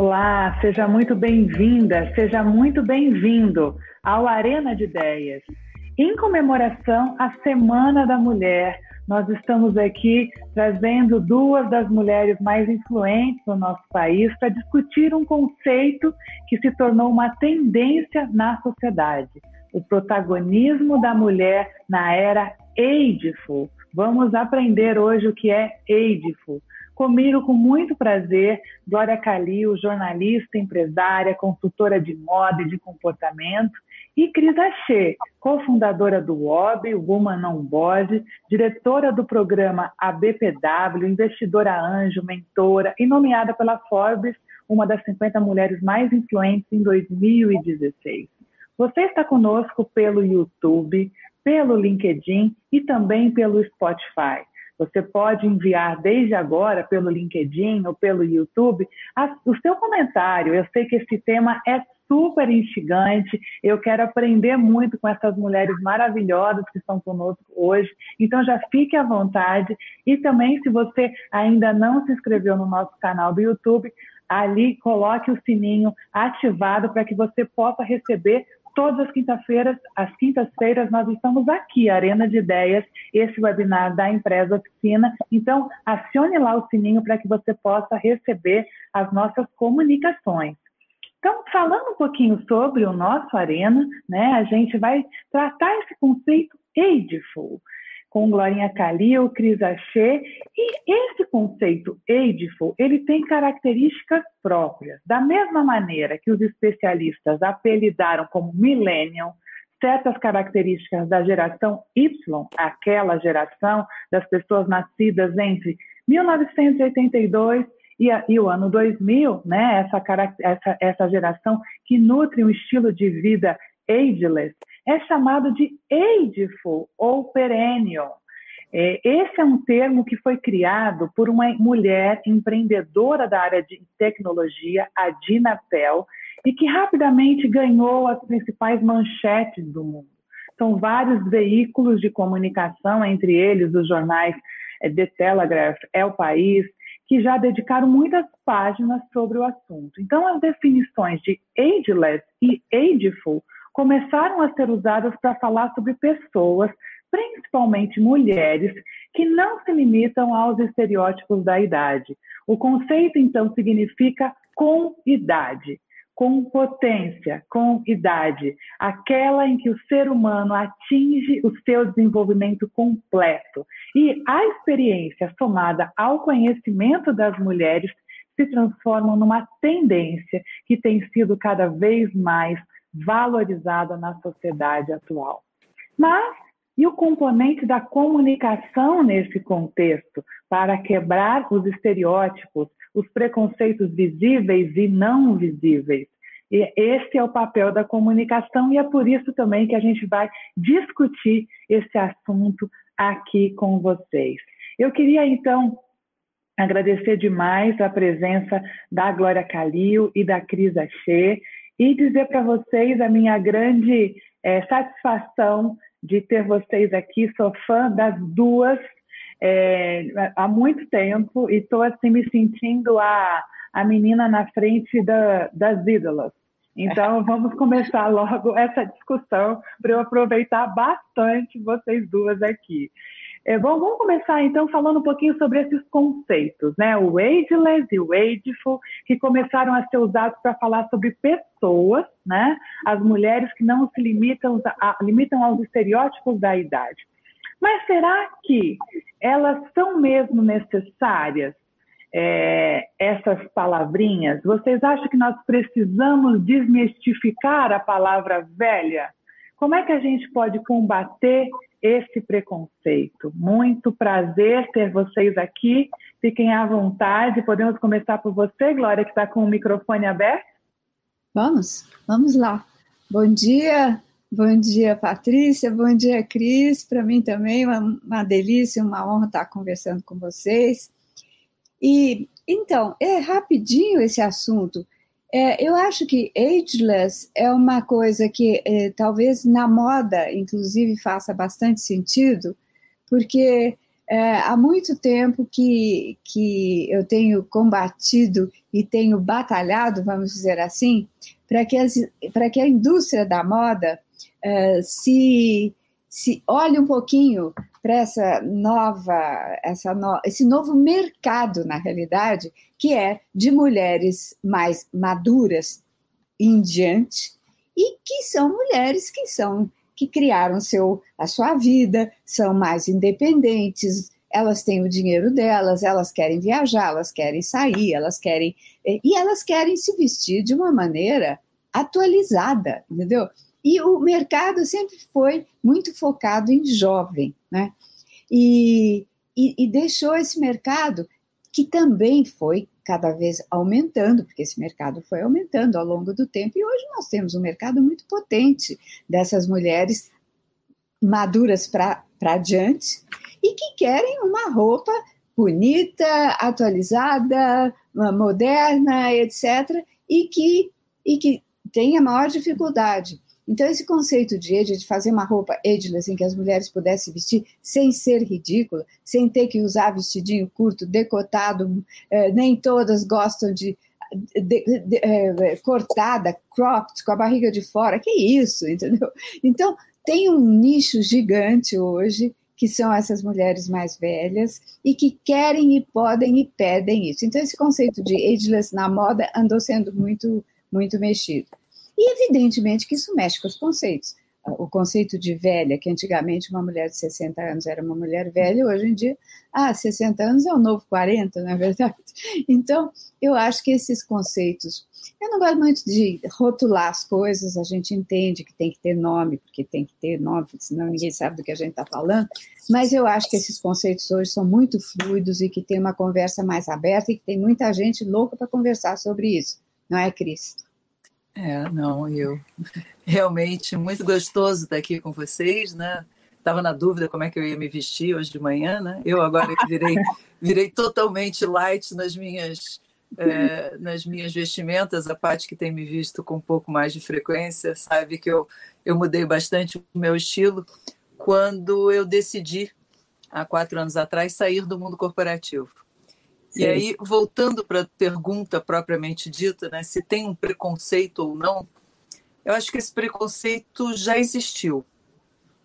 Olá, seja muito bem-vinda, seja muito bem-vindo ao Arena de Ideias. Em comemoração à Semana da Mulher, nós estamos aqui trazendo duas das mulheres mais influentes no nosso país para discutir um conceito que se tornou uma tendência na sociedade: o protagonismo da mulher na era Ageful. Vamos aprender hoje o que é Ageful. Comigo, com muito prazer, Glória Calil, jornalista, empresária, consultora de moda e de comportamento, e Cris Achê, cofundadora do WOB, Woman On Board, diretora do programa ABPW, investidora anjo, mentora e nomeada pela Forbes uma das 50 mulheres mais influentes em 2016. Você está conosco pelo YouTube, pelo LinkedIn e também pelo Spotify. Você pode enviar desde agora pelo LinkedIn ou pelo YouTube a, o seu comentário. Eu sei que esse tema é super instigante. Eu quero aprender muito com essas mulheres maravilhosas que estão conosco hoje. Então já fique à vontade. E também, se você ainda não se inscreveu no nosso canal do YouTube, ali coloque o sininho ativado para que você possa receber Todas as quintas-feiras, às quintas-feiras, nós estamos aqui, Arena de Ideias, esse webinar da Empresa Oficina. Então, acione lá o sininho para que você possa receber as nossas comunicações. Então, falando um pouquinho sobre o nosso Arena, né, a gente vai tratar esse conceito ageful com Glorinha Calil, Cris Achê, e esse conceito ageful, ele tem características próprias. Da mesma maneira que os especialistas apelidaram como millennial, certas características da geração Y, aquela geração das pessoas nascidas entre 1982 e, a, e o ano 2000, né, essa, essa, essa geração que nutre um estilo de vida ageless, é chamado de ageful ou perennial. É, esse é um termo que foi criado por uma mulher empreendedora da área de tecnologia, a Dina Pell, e que rapidamente ganhou as principais manchetes do mundo. São vários veículos de comunicação, entre eles os jornais é, The Telegraph, É o País, que já dedicaram muitas páginas sobre o assunto. Então, as definições de ageless e ageful começaram a ser usadas para falar sobre pessoas, principalmente mulheres, que não se limitam aos estereótipos da idade. O conceito, então, significa com idade, com potência, com idade, aquela em que o ser humano atinge o seu desenvolvimento completo. E a experiência somada ao conhecimento das mulheres se transformam numa tendência que tem sido cada vez mais valorizada na sociedade atual. Mas e o componente da comunicação nesse contexto, para quebrar os estereótipos, os preconceitos visíveis e não visíveis. E esse é o papel da comunicação e é por isso também que a gente vai discutir esse assunto aqui com vocês. Eu queria então agradecer demais a presença da Glória Calil e da Cris Achê e dizer para vocês a minha grande é, satisfação de ter vocês aqui. Sou fã das duas é, há muito tempo e estou assim me sentindo a, a menina na frente da, das ídolas. Então, vamos começar logo essa discussão para eu aproveitar bastante vocês duas aqui. É, bom, vamos começar então falando um pouquinho sobre esses conceitos, né? O ageless e o ageful, que começaram a ser usados para falar sobre pessoas, né? As mulheres que não se limitam, a, limitam aos estereótipos da idade. Mas será que elas são mesmo necessárias? É, essas palavrinhas? Vocês acham que nós precisamos desmistificar a palavra velha? Como é que a gente pode combater esse preconceito. Muito prazer ter vocês aqui. Fiquem à vontade. Podemos começar por você, Glória, que está com o microfone aberto? Vamos, vamos lá. Bom dia, bom dia, Patrícia, bom dia, Cris. Para mim também uma, uma delícia, uma honra estar conversando com vocês. E então, é rapidinho esse assunto. É, eu acho que ageless é uma coisa que é, talvez na moda, inclusive, faça bastante sentido, porque é, há muito tempo que, que eu tenho combatido e tenho batalhado, vamos dizer assim, para que, que a indústria da moda é, se, se olhe um pouquinho para essa nova, essa no, esse novo mercado, na realidade, que é de mulheres mais maduras em diante e que são mulheres que são que criaram seu, a sua vida, são mais independentes, elas têm o dinheiro delas, elas querem viajar, elas querem sair, elas querem. E elas querem se vestir de uma maneira atualizada, entendeu? E o mercado sempre foi muito focado em jovem, né? E, e, e deixou esse mercado que também foi cada vez aumentando, porque esse mercado foi aumentando ao longo do tempo, e hoje nós temos um mercado muito potente dessas mulheres maduras para diante e que querem uma roupa bonita, atualizada, moderna, etc., e que, e que tem a maior dificuldade então, esse conceito de age, de fazer uma roupa ageless em que as mulheres pudessem vestir sem ser ridícula, sem ter que usar vestidinho curto, decotado, eh, nem todas gostam de, de, de, de eh, cortada, cropped, com a barriga de fora, que isso, entendeu? Então, tem um nicho gigante hoje que são essas mulheres mais velhas e que querem e podem e pedem isso. Então, esse conceito de ageless na moda andou sendo muito, muito mexido. E evidentemente que isso mexe com os conceitos. O conceito de velha, que antigamente uma mulher de 60 anos era uma mulher velha, hoje em dia, ah, 60 anos é o novo 40, não é verdade? Então, eu acho que esses conceitos. Eu não gosto muito de rotular as coisas, a gente entende que tem que ter nome, porque tem que ter nome, senão ninguém sabe do que a gente está falando, mas eu acho que esses conceitos hoje são muito fluidos e que tem uma conversa mais aberta e que tem muita gente louca para conversar sobre isso, não é, Cris? É, não, eu realmente muito gostoso estar aqui com vocês, né? Estava na dúvida como é que eu ia me vestir hoje de manhã, né? Eu agora virei, virei totalmente light nas minhas é, nas minhas vestimentas, a parte que tem me visto com um pouco mais de frequência sabe que eu, eu mudei bastante o meu estilo quando eu decidi, há quatro anos atrás, sair do mundo corporativo. E aí, voltando para a pergunta propriamente dita, né, se tem um preconceito ou não, eu acho que esse preconceito já existiu.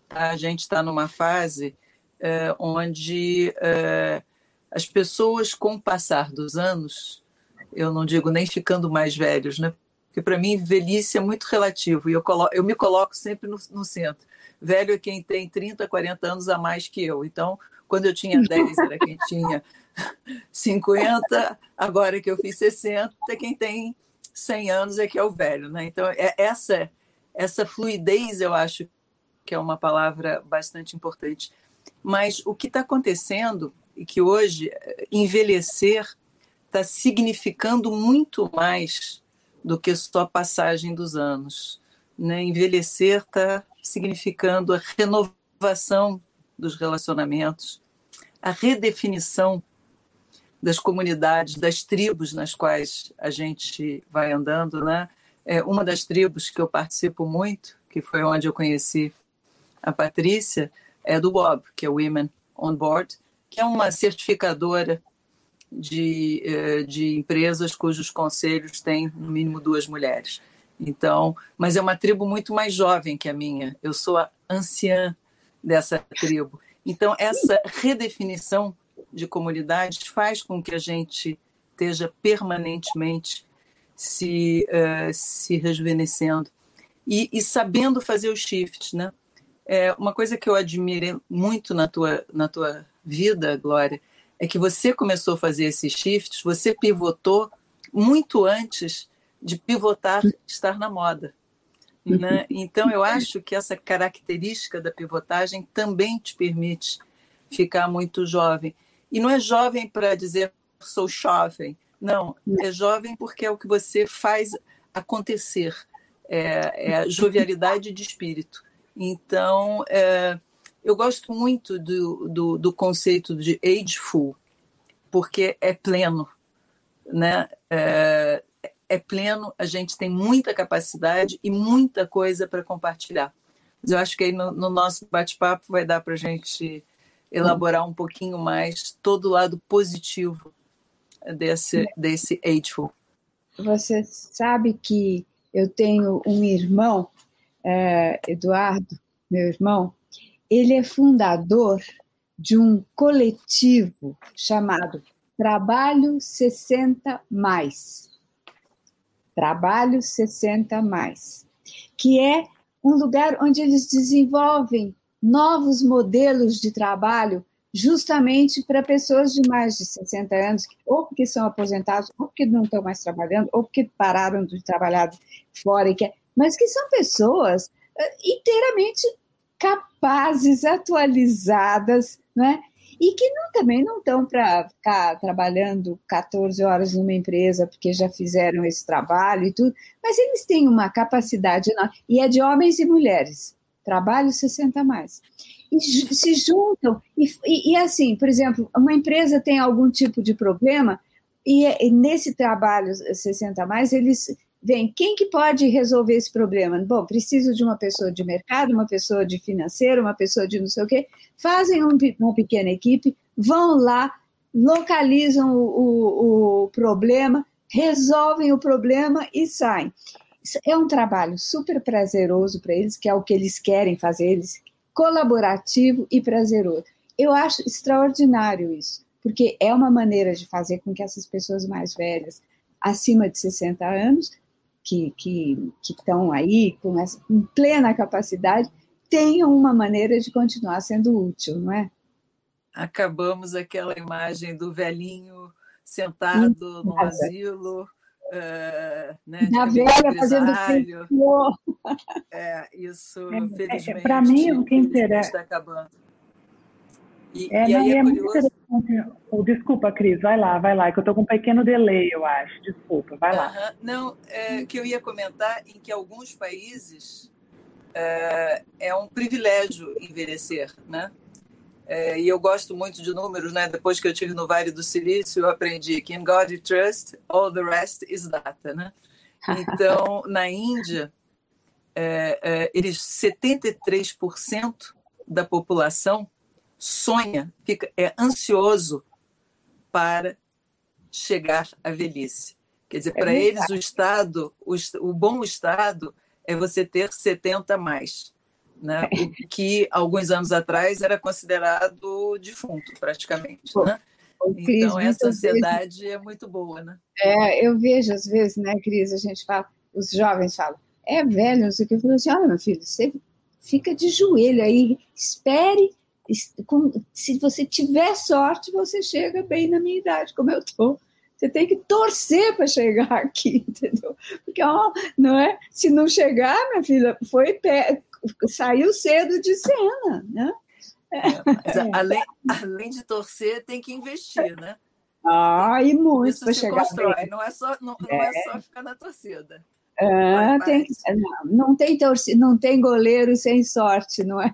Tá? A gente está numa fase é, onde é, as pessoas, com o passar dos anos, eu não digo nem ficando mais velhos, né? porque para mim velhice é muito relativo e eu, coloco, eu me coloco sempre no, no, centro. Velho é quem tem 30, 40 anos a mais que eu. Então, quando eu tinha 10, era quem tinha 50, agora que eu fiz 60, quem tem 100 anos é que é o velho, né? Então, é essa essa fluidez eu acho que é uma palavra bastante importante. Mas o que está acontecendo e que hoje envelhecer está significando muito mais do que só a passagem dos anos. Né? Envelhecer está significando a renovação dos relacionamentos, a redefinição das comunidades, das tribos nas quais a gente vai andando, né? É uma das tribos que eu participo muito, que foi onde eu conheci a Patrícia, é do Bob, que é Women on Board, que é uma certificadora de, eh, de empresas cujos conselhos têm no mínimo duas mulheres. Então, mas é uma tribo muito mais jovem que a minha. Eu sou a anciã dessa tribo. Então, essa redefinição de comunidades faz com que a gente esteja permanentemente se, uh, se rejuvenescendo e, e, sabendo fazer os shifts, né? É, uma coisa que eu admirei muito na tua, na tua vida, Glória, é que você começou a fazer esses shifts, você pivotou muito antes de pivotar, estar na moda. Né? Então, eu acho que essa característica da pivotagem também te permite ficar muito jovem. E não é jovem para dizer sou jovem, não, é jovem porque é o que você faz acontecer, é, é a jovialidade de espírito. Então, é, eu gosto muito do, do, do, conceito de ageful, porque é pleno, né? É, é pleno, a gente tem muita capacidade e muita coisa para compartilhar. Mas eu acho que aí no, no nosso bate-papo vai dar para a gente elaborar um pouquinho mais todo o lado positivo desse, desse Ageful. Você sabe que eu tenho um irmão, é, Eduardo, meu irmão, ele é fundador de um coletivo chamado Trabalho 60 Mais. Trabalho 60 Mais, que é um lugar onde eles desenvolvem novos modelos de trabalho justamente para pessoas de mais de 60 anos, ou porque são aposentados, ou porque não estão mais trabalhando, ou porque pararam de trabalhar fora, mas que são pessoas eh, inteiramente capazes, atualizadas, né? E que não, também não estão para ficar trabalhando 14 horas numa empresa porque já fizeram esse trabalho e tudo, mas eles têm uma capacidade, e é de homens e mulheres, trabalho 60 mais e se juntam. E, e, e, assim, por exemplo, uma empresa tem algum tipo de problema, e, e nesse trabalho 60 mais, eles veem quem que pode resolver esse problema. Bom, preciso de uma pessoa de mercado, uma pessoa de financeiro, uma pessoa de não sei o quê. Fazem um, uma pequena equipe, vão lá, localizam o, o, o problema, resolvem o problema e saem. É um trabalho super prazeroso para eles, que é o que eles querem fazer, eles colaborativo e prazeroso. Eu acho extraordinário isso, porque é uma maneira de fazer com que essas pessoas mais velhas, acima de 60 anos, que, que, estão aí com, essa, com plena capacidade, tenham uma maneira de continuar sendo útil, não é? Acabamos aquela imagem do velhinho sentado no asilo, Uh, né, da velha fazendo frio. É, isso, é, é felizmente, é, para mim, o que interessa... está acabando. E, é, e aí é, é muito interessante. Oh, desculpa, Cris, vai lá, vai lá, que eu estou com um pequeno delay, eu acho. Desculpa, vai uh -huh. lá. Não, é, que eu ia comentar em que alguns países é, é um privilégio envelhecer, né? É, e eu gosto muito de números, né? Depois que eu tive no Vale do Silício, eu aprendi que in God you trust, all the rest is data, né? Então, na Índia, é, é, eles 73% da população sonha, fica é ansioso para chegar à velhice. Quer dizer, é para eles o estado, o, o bom estado é você ter 70 mais né? o que alguns anos atrás era considerado defunto, praticamente. Né? Então, essa ansiedade vezes, é muito boa. Né? É, eu vejo às vezes, né, Cris, a gente fala, os jovens falam, é velho, não sei o que, eu falo assim, olha, meu filho, você fica de joelho aí, espere, se você tiver sorte, você chega bem na minha idade, como eu estou. Você tem que torcer para chegar aqui, entendeu? Porque, ó, não é? Se não chegar, minha filha, foi pé, saiu cedo de cena, né? É, é. além, além de torcer, tem que investir, né? Ah, e muito para chegar constrói. Bem. Não é só não, é. não é só ficar na torcida. Ah, tem, não, não tem torcida, não tem goleiro sem sorte, não é?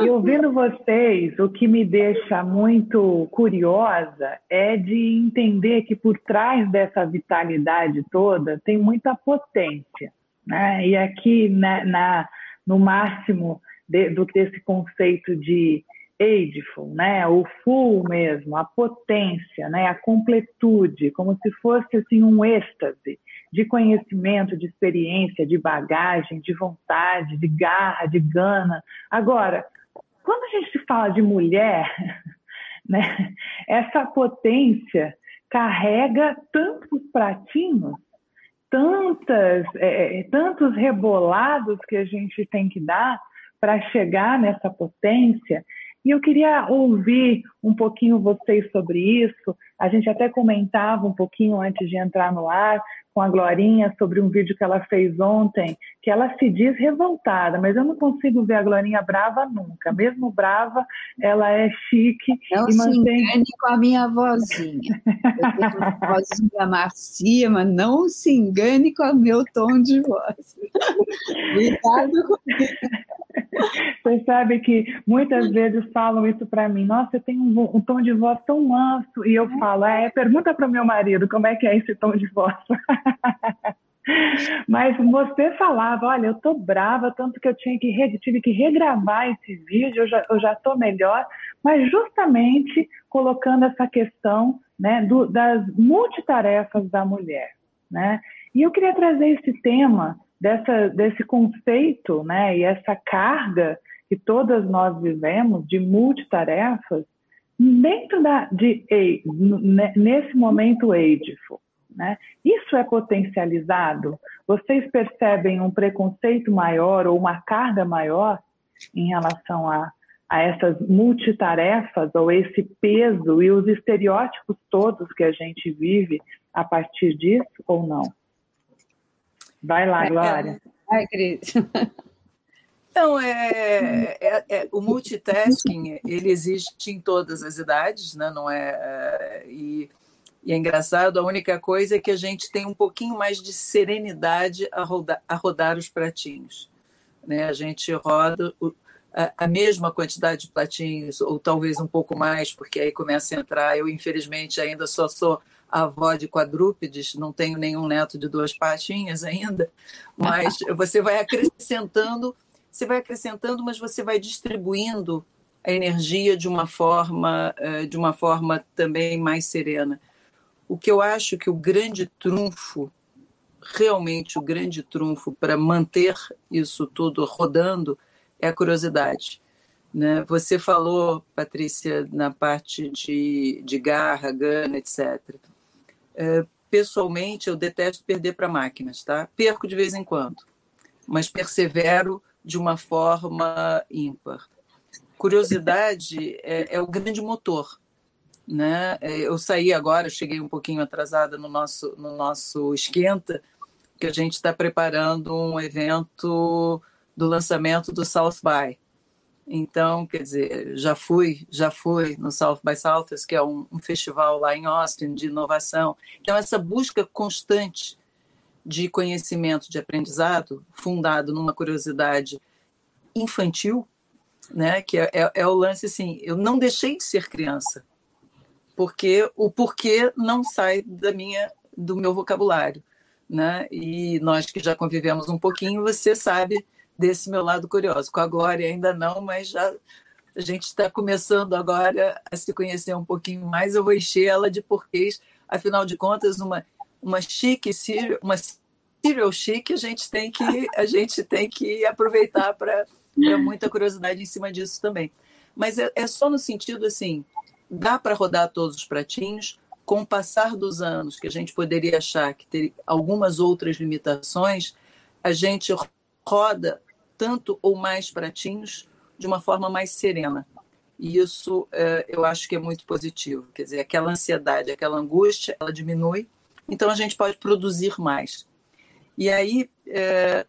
E ouvindo vocês, o que me deixa muito curiosa é de entender que por trás dessa vitalidade toda tem muita potência. Né? E aqui, na, na no máximo de, do, desse conceito de ageful, né? o full mesmo, a potência, né? a completude, como se fosse assim, um êxtase de conhecimento, de experiência, de bagagem, de vontade, de garra, de gana. Agora, quando a gente fala de mulher, né, essa potência carrega tantos pratinhos tantas, é, é, tantos rebolados que a gente tem que dar para chegar nessa potência. E eu queria ouvir um pouquinho vocês sobre isso. A gente até comentava um pouquinho antes de entrar no ar com a Glorinha sobre um vídeo que ela fez ontem, que ela se diz revoltada, mas eu não consigo ver a Glorinha brava nunca. Mesmo brava, ela é chique não e mantém. Se engane com a minha vozinha. Eu tenho uma vozinha macia, mas não se engane com o meu tom de voz. Cuidado comigo. Você sabe que muitas vezes falam isso para mim. Nossa, você tem um, um, tom de voz tão manso. E eu falo, é, pergunta para o meu marido como é que é esse tom de voz. Mas você falava, olha, eu tô brava, tanto que eu tinha que tive que regravar esse vídeo, eu já, eu já tô melhor, mas justamente colocando essa questão né, do, das multitarefas da mulher. Né? E eu queria trazer esse tema dessa, desse conceito né, e essa carga que todas nós vivemos de multitarefas dentro da, de, nesse momento AGEFul. Né? Isso é potencializado? Vocês percebem um preconceito maior ou uma carga maior em relação a, a essas multitarefas ou esse peso e os estereótipos todos que a gente vive a partir disso ou não? Vai lá, é, é, Glória. Vai, Cris. Então, é, é, é, o multitasking ele existe em todas as idades, né? não é, é e, e, é engraçado, a única coisa é que a gente tem um pouquinho mais de serenidade a rodar, a rodar os pratinhos. Né? A gente roda a, a, mesma quantidade de pratinhos, ou talvez um pouco mais, porque aí começa a entrar. Eu, infelizmente, ainda só sou avó de quadrúpedes, não tenho nenhum neto de duas patinhas ainda, mas você vai acrescentando você vai acrescentando, mas você vai distribuindo a energia de uma forma, eh, de uma forma também mais serena. O que eu acho que o grande trunfo, realmente o grande trunfo para manter isso tudo rodando é a curiosidade. Né? Você falou, Patrícia, na parte de, de garra, gana, etc. É, pessoalmente, eu detesto perder para máquinas, tá? Perco de vez em quando, mas persevero de uma forma ímpar. Curiosidade é, é o grande motor. Né? É, eu saí agora, cheguei um pouquinho atrasada no nosso, no nosso esquenta, que a gente está preparando um evento do lançamento do South by. Então, quer dizer, já fui, já fui no South by Southwest, que é um, um, festival lá em Austin de inovação. Então, essa busca constante de conhecimento, de aprendizado, fundado numa curiosidade infantil, né? Que é, é, é, o lance assim, eu não deixei de ser criança, porque o porquê não sai da minha, do meu vocabulário, né? E nós que já convivemos um pouquinho, você sabe desse meu lado curioso. Com a Glória ainda não, mas já a gente está começando agora a se conhecer um pouquinho mais. Eu vou encher ela de porquês. Afinal de contas, uma uma chique, uma serial chique, a gente tem que, a gente tem que aproveitar para muita curiosidade em cima disso também. Mas é, é só no sentido assim, dá para rodar todos os pratinhos, com o passar dos anos, que a gente poderia achar que ter algumas outras limitações, a gente roda tanto ou mais pratinhos de uma forma mais serena. E isso é, eu acho que é muito positivo. Quer dizer, aquela ansiedade, aquela angústia, ela diminui então a gente pode produzir mais. E aí, é,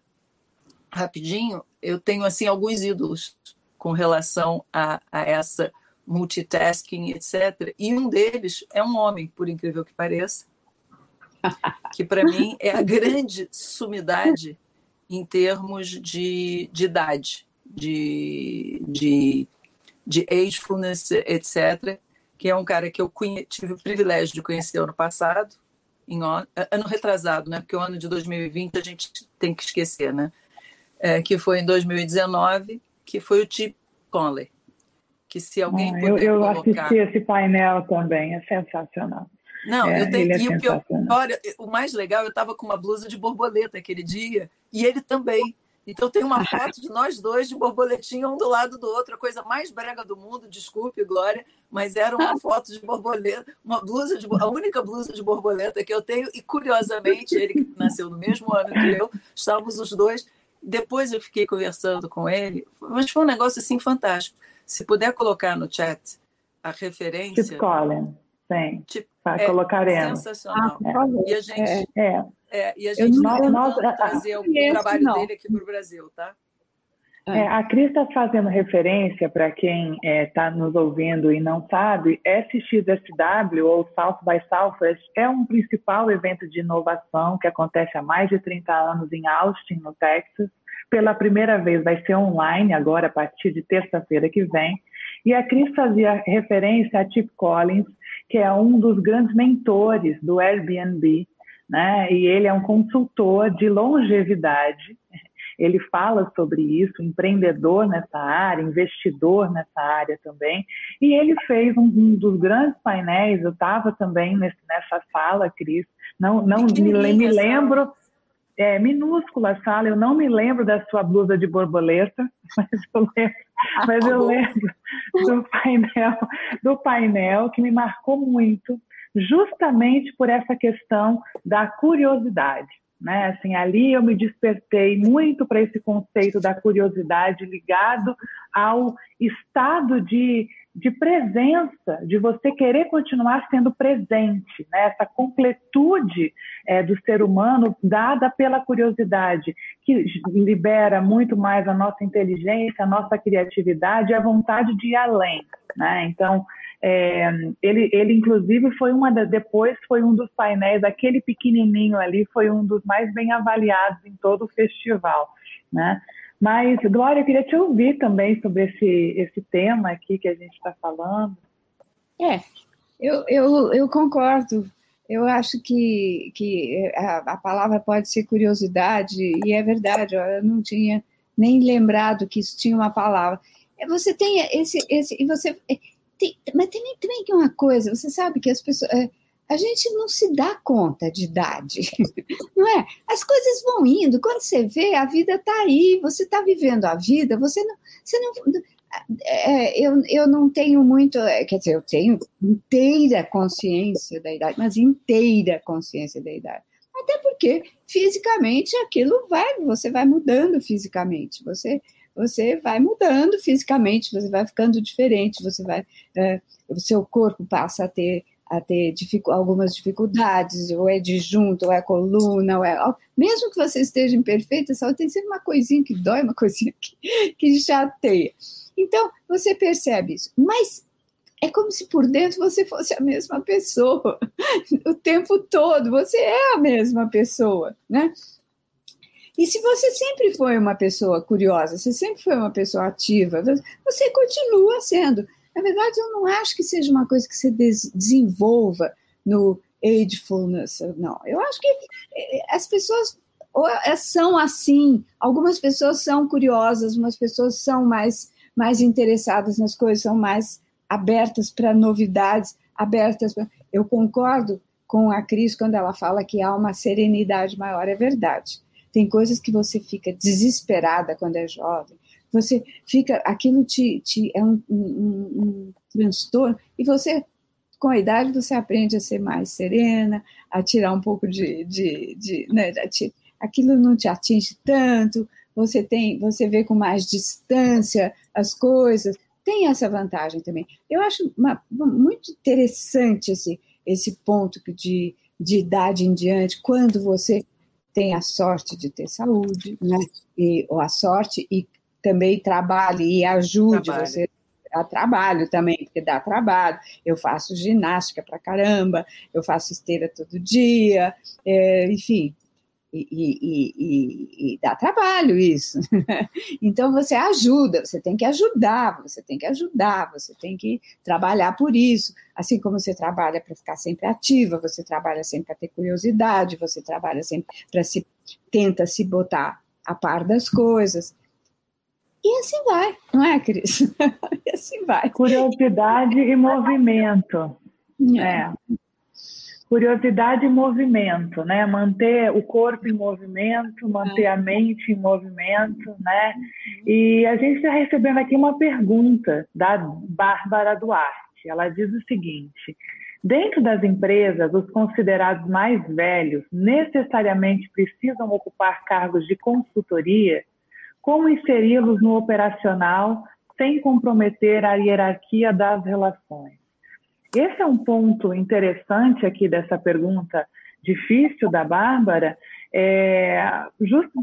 rapidinho, eu tenho assim alguns ídolos com relação a, a essa multitasking, etc. E um deles é um homem, por incrível que pareça, que para mim é a grande sumidade em termos de, de idade, de, de, de agefulness, etc., que é um cara que eu conhe, tive o privilégio de conhecer ano passado, em ano retrasado, né? Porque o ano de 2020 a gente tem que esquecer, né? É, que foi em 2019, que foi o Chip Conley. Que se alguém ah, puder eu, eu colocar... assisti esse painel também, é sensacional. Não, é, eu tenho é e o, olha, o mais legal, eu estava com uma blusa de borboleta aquele dia e ele também. Então tem uma foto de nós dois de borboletinha um do lado do outro, a coisa mais brega do mundo, desculpe, Glória, mas era uma foto de borboleta, uma blusa de a única blusa de borboleta que eu tenho e curiosamente ele que nasceu no mesmo ano que eu, estávamos os dois. Depois eu fiquei conversando com ele, mas foi um negócio assim fantástico. Se puder colocar no chat a referência. Chip Collins, sim. Tipo, é, colocaremos. Sensacional. Ah, é. E a gente é, é. É, e a gente está tentando trazer o trabalho não. dele aqui para o Brasil, tá? É, a Cris está fazendo referência para quem está é, tá nos ouvindo e não sabe, SXSW ou South by Southwest é um principal evento de inovação que acontece há mais de 30 anos em Austin, no Texas. Pela primeira vez vai ser online agora, a partir de terça-feira que vem. E a Cris fazia referência a Chip Collins, que é um dos grandes mentores do Airbnb, né? E ele é um consultor de longevidade. Ele fala sobre isso, empreendedor nessa área, investidor nessa área também. E ele fez um, um dos grandes painéis. Eu estava também nesse, nessa sala, Cris. Não, não me, me lembro. É, minúscula a sala, eu não me lembro da sua blusa de borboleta, mas eu lembro, mas eu lembro do painel, do painel que me marcou muito, justamente por essa questão da curiosidade. Né? Assim, ali eu me despertei muito para esse conceito da curiosidade ligado ao estado de, de presença, de você querer continuar sendo presente, né? essa completude é, do ser humano dada pela curiosidade, que libera muito mais a nossa inteligência, a nossa criatividade e a vontade de ir além. Né? Então, é, ele, ele, inclusive, foi uma da, depois foi um dos painéis, aquele pequenininho ali, foi um dos mais bem avaliados em todo o festival, né? Mas, Glória, eu queria te ouvir também sobre esse, esse tema aqui que a gente está falando. É, eu, eu, eu concordo. Eu acho que, que a, a palavra pode ser curiosidade, e é verdade, eu não tinha nem lembrado que isso tinha uma palavra. É, você tem esse, esse e você tem, mas tem também que uma coisa, você sabe que as pessoas. É, a gente não se dá conta de idade, não é? As coisas vão indo, quando você vê, a vida está aí, você está vivendo a vida, você não. Você não é, eu, eu não tenho muito, é, quer dizer, eu tenho inteira consciência da idade, mas inteira consciência da idade. Até porque fisicamente aquilo vai, você vai mudando fisicamente, você você vai mudando fisicamente, você vai ficando diferente, você vai, é, o seu corpo passa a ter a ter dific, algumas dificuldades, ou é disjunto, ou é coluna, ou é. Mesmo que você esteja imperfeita, só tem sempre uma coisinha que dói, uma coisinha que, que chateia. Então, você percebe isso. Mas é como se por dentro você fosse a mesma pessoa o tempo todo, você é a mesma pessoa, né? E se você sempre foi uma pessoa curiosa, você sempre foi uma pessoa ativa, você continua sendo. Na verdade, eu não acho que seja uma coisa que você desenvolva no agefulness, não. Eu acho que eh, as pessoas eh, são assim, algumas pessoas são curiosas, algumas pessoas são mais, mais interessadas nas coisas, são mais abertas para novidades, abertas. Eu concordo com a Cris quando ela fala que há uma serenidade maior, é verdade. Tem coisas que você fica desesperada quando é jovem. Você fica, aquilo te, te é um, um, um transtorno e você com a idade você aprende a ser mais serena, a tirar um pouco de, de, de né, aquilo não te atinge tanto, você tem, você vê com mais distância as coisas, tem essa vantagem também. Eu acho uma, muito interessante esse, esse ponto de, de idade em diante, quando você tem a sorte de ter saúde, né? E, ou a sorte e também trabalhe e ajude trabalho. você a trabalho também, porque dá trabalho. Eu faço ginástica pra caramba, eu faço esteira todo dia, é, enfim, e, e, e, e, dá trabalho isso. então você ajuda, você tem que ajudar, você tem que ajudar, você tem que trabalhar por isso. Assim como você trabalha para ficar sempre ativa, você trabalha sempre para ter curiosidade, você trabalha sempre para se tenta se botar a par das coisas. E assim vai, não é, Cris? e assim vai. Curiosidade e movimento. É. é curiosidade e movimento, né? Manter o corpo em movimento, manter a mente em movimento, né? E a gente está recebendo aqui uma pergunta da Bárbara Duarte. Ela diz o seguinte: Dentro das empresas, os considerados mais velhos necessariamente precisam ocupar cargos de consultoria? Como inseri-los no operacional sem comprometer a hierarquia das relações? Esse é um ponto interessante aqui dessa pergunta difícil da Bárbara, é,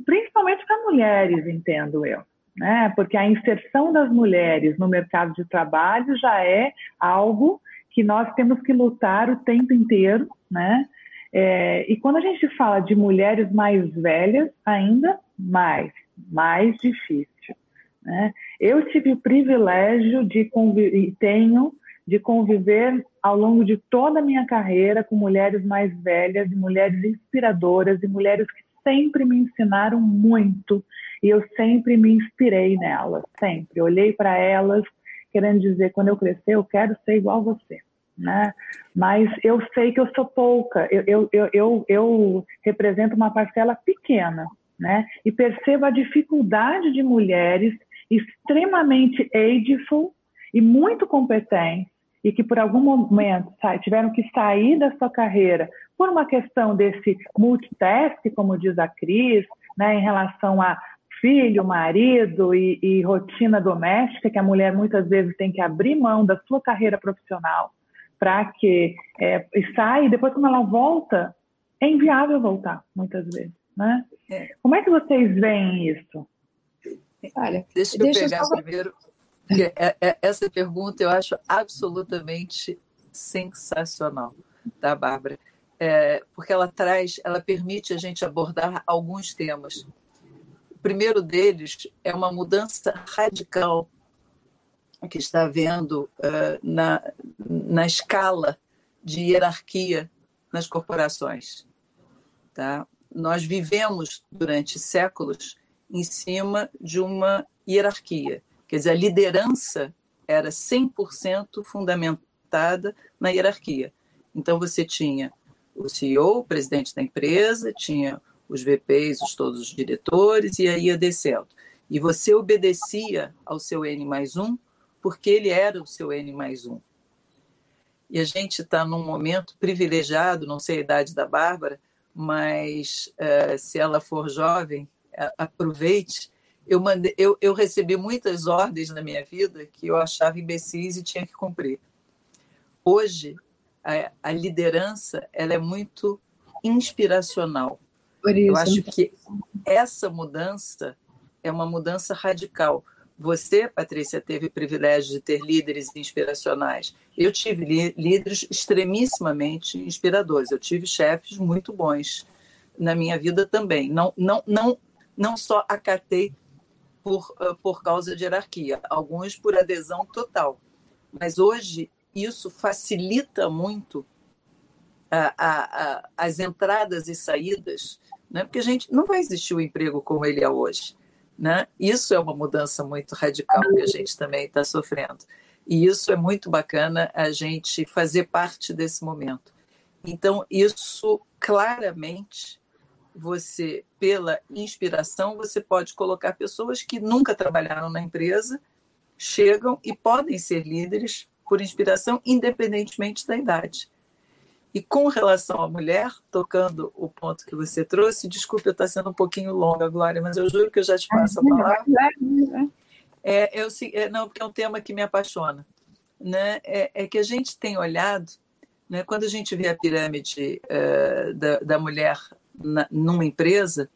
principalmente para mulheres, entendo eu. Né? Porque a inserção das mulheres no mercado de trabalho já é algo que nós temos que lutar o tempo inteiro, né? É, e quando a gente fala de mulheres mais velhas, ainda mais, mais difícil. Né? Eu tive o privilégio de e tenho de conviver ao longo de toda a minha carreira com mulheres mais velhas mulheres inspiradoras e mulheres que sempre me ensinaram muito e eu sempre me inspirei nelas, sempre. Olhei para elas querendo dizer, quando eu crescer, eu quero ser igual você. Né? Mas eu sei que eu sou pouca, eu, eu, eu, eu represento uma parcela pequena, né? E percebo a dificuldade de mulheres extremamente ageful e muito competentes e que por algum momento tiveram que sair da sua carreira por uma questão desse multitask, como diz a Cris, né, em relação a filho, marido e, e, rotina doméstica, que a mulher muitas vezes tem que abrir mão da sua carreira profissional para que é, e depois quando ela volta, é inviável voltar, muitas vezes. Né? É. Como é que vocês veem isso? Olha, deixa eu deixa pegar só... primeiro, porque é, é, essa pergunta eu acho absolutamente sensacional, tá, Bárbara? É, porque ela traz, ela permite a gente abordar alguns temas o primeiro deles é uma mudança radical que está havendo uh, na, na escala de hierarquia nas corporações. Tá? Nós vivemos durante séculos em cima de uma hierarquia. Quer dizer, a liderança era 100% fundamentada na hierarquia. Então, você tinha o CEO, o presidente da empresa, tinha os VPs, os, todos os diretores, e aí ia descendo. E você obedecia ao seu N mais um, porque ele era o seu N mais um. E a gente está num momento privilegiado, não sei a idade da Bárbara, mas uh, se ela for jovem, aproveite. Eu, mandei, eu, eu recebi muitas ordens na minha vida que eu achava imbecis e tinha que cumprir. Hoje, a, a liderança ela é muito inspiracional. Eu acho que essa mudança é uma mudança radical. Você, Patrícia, teve o privilégio de ter líderes inspiracionais. Eu tive líderes extremissimamente inspiradores. Eu tive chefes muito bons na minha vida também. Não, não, não, não só acatei por, por causa de hierarquia, alguns por adesão total. Mas hoje isso facilita muito a, a, a, as entradas e saídas né? porque a gente não vai existir o emprego como ele é hoje. Né? Isso é uma mudança muito radical que a gente também está sofrendo. E isso é muito bacana a gente fazer parte desse momento. Então, isso claramente você, pela inspiração, você pode colocar pessoas que nunca trabalharam na empresa, chegam e podem ser líderes por inspiração, independentemente da idade. E com relação à mulher, tocando o ponto que você trouxe, desculpe eu estar sendo um pouquinho longa, Glória, mas eu juro que eu já te passo a palavra. É, eu, é, não, porque é um tema que me apaixona. Né? É, é que a gente tem olhado, né, quando a gente vê a pirâmide uh, da, da mulher na, numa empresa,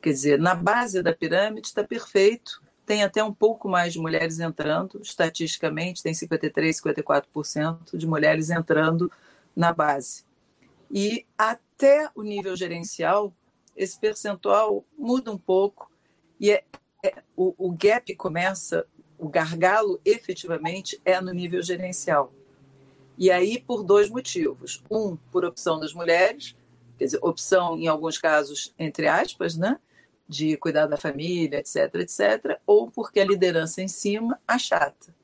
quer dizer, na base da pirâmide está perfeito, tem até um pouco mais de mulheres entrando, estatisticamente, tem 53%, 54% de mulheres entrando na base. E até o nível gerencial, esse percentual muda um pouco e é, é, o, o gap começa, o gargalo efetivamente é no nível gerencial. E aí por dois motivos. Um, por opção das mulheres, quer dizer, opção em alguns casos, entre aspas, né? De cuidar da família, etc, etc, ou porque a liderança em cima achata.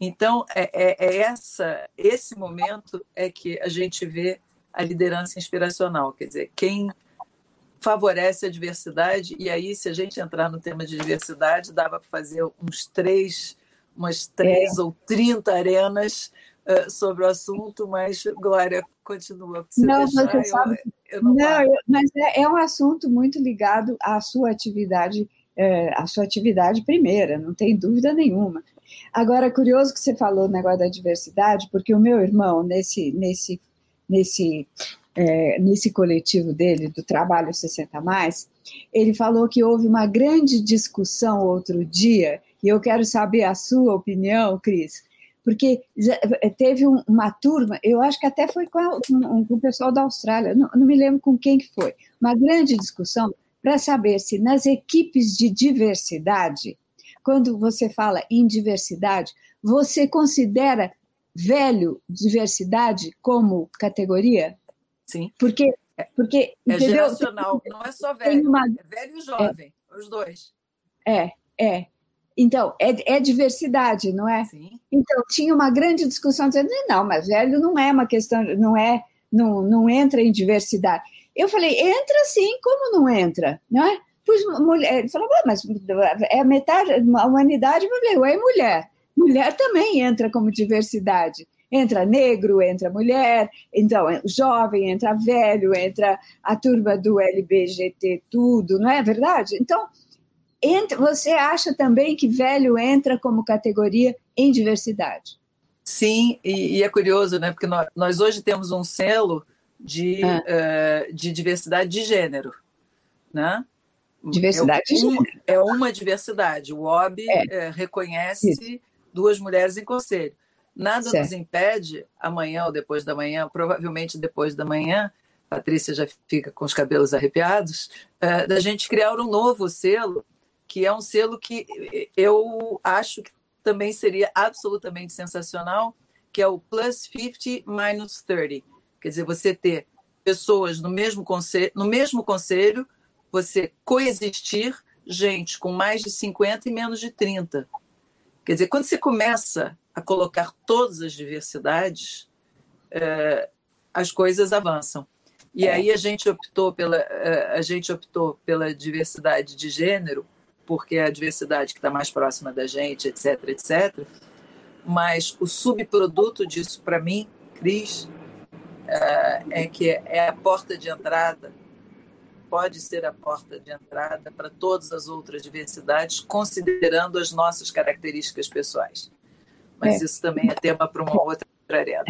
Então, é, é, é, essa, esse momento é que a gente vê a liderança inspiracional, quer dizer, quem favorece a diversidade, e aí, se a gente entrar no tema de diversidade, dava para fazer uns três, umas três é. ou trinta arenas uh, sobre o assunto, mas, Glória, continua. Você não, deixar, você sabe, eu, eu não, não eu, mas é, é, um assunto muito ligado à sua atividade, é, à sua atividade primeira, não tem dúvida nenhuma. Agora, é curioso que você falou o negócio da diversidade, porque o meu irmão, nesse, nesse, nesse, é, nesse coletivo dele, do Trabalho 60 Mais, ele falou que houve uma grande discussão outro dia, e eu quero saber a sua opinião, Cris, porque teve uma turma, eu acho que até foi com, a, com, com o pessoal da Austrália, não, não me lembro com quem que foi, uma grande discussão para saber se nas equipes de diversidade quando você fala em diversidade, você considera velho, diversidade como categoria? Sim. Porque, porque é entendeu? geracional, não é só velho, uma... é velho e jovem, é. os dois. É, é. Então, é, é, diversidade, não é? Sim. Então, tinha uma grande discussão dizendo, não, mas velho não é uma questão, não é, não, não entra em diversidade. Eu falei, entra sim, como não entra, não é? Pois mulher, ele falou, mas é metade, a humanidade, mulher, é mulher. Mulher também entra como diversidade. Entra negro, entra mulher, então jovem, entra velho, entra a turma do LBGT, tudo, não é verdade? Então, entra, você acha também que velho entra como categoria em diversidade? Sim, e, e é curioso, né? Porque nós, nós, hoje temos um selo de, uh, de diversidade de gênero, né? Diversidade é, um, é uma diversidade. O OB é. reconhece Isso. duas mulheres em conselho. Nada certo. nos impede, amanhã ou depois da manhã, provavelmente depois da manhã, Patrícia já fica com os cabelos arrepiados, uh, da gente criar um novo selo, que é um selo que eu acho que também seria absolutamente sensacional, que é o Plus 50 Minus 30. Quer dizer, você ter pessoas no mesmo conselho, no mesmo conselho você coexistir gente com mais de 50 e menos de 30. Quer dizer, quando você começa a colocar todas as diversidades, é, as coisas avançam. E é. aí a gente optou pela é, a gente optou pela diversidade de gênero, porque é a diversidade que está mais próxima da gente, etc, etc. Mas o subproduto disso para mim, Cris, é, é que é a porta de entrada pode ser a porta de entrada para todas as outras diversidades, considerando as nossas características pessoais. Mas é. isso também é tema para uma outra arena.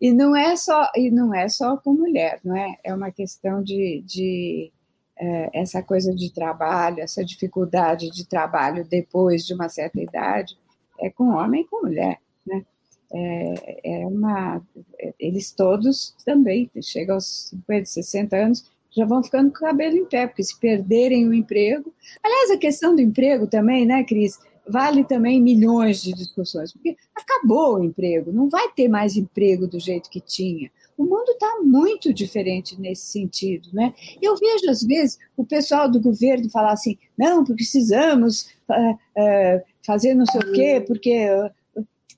E não é só e não é só com mulher, não é? É uma questão de, de é, essa coisa de trabalho, essa dificuldade de trabalho depois de uma certa idade, é com homem e com mulher, né? É, é uma, eles todos também chegam aos 50, 60 anos já vão ficando com o cabelo em pé, porque se perderem o emprego. Aliás, a questão do emprego também, né, Cris? Vale também milhões de discussões, porque acabou o emprego, não vai ter mais emprego do jeito que tinha. O mundo está muito diferente nesse sentido, né? Eu vejo, às vezes, o pessoal do governo falar assim: não, precisamos uh, uh, fazer não sei o quê, porque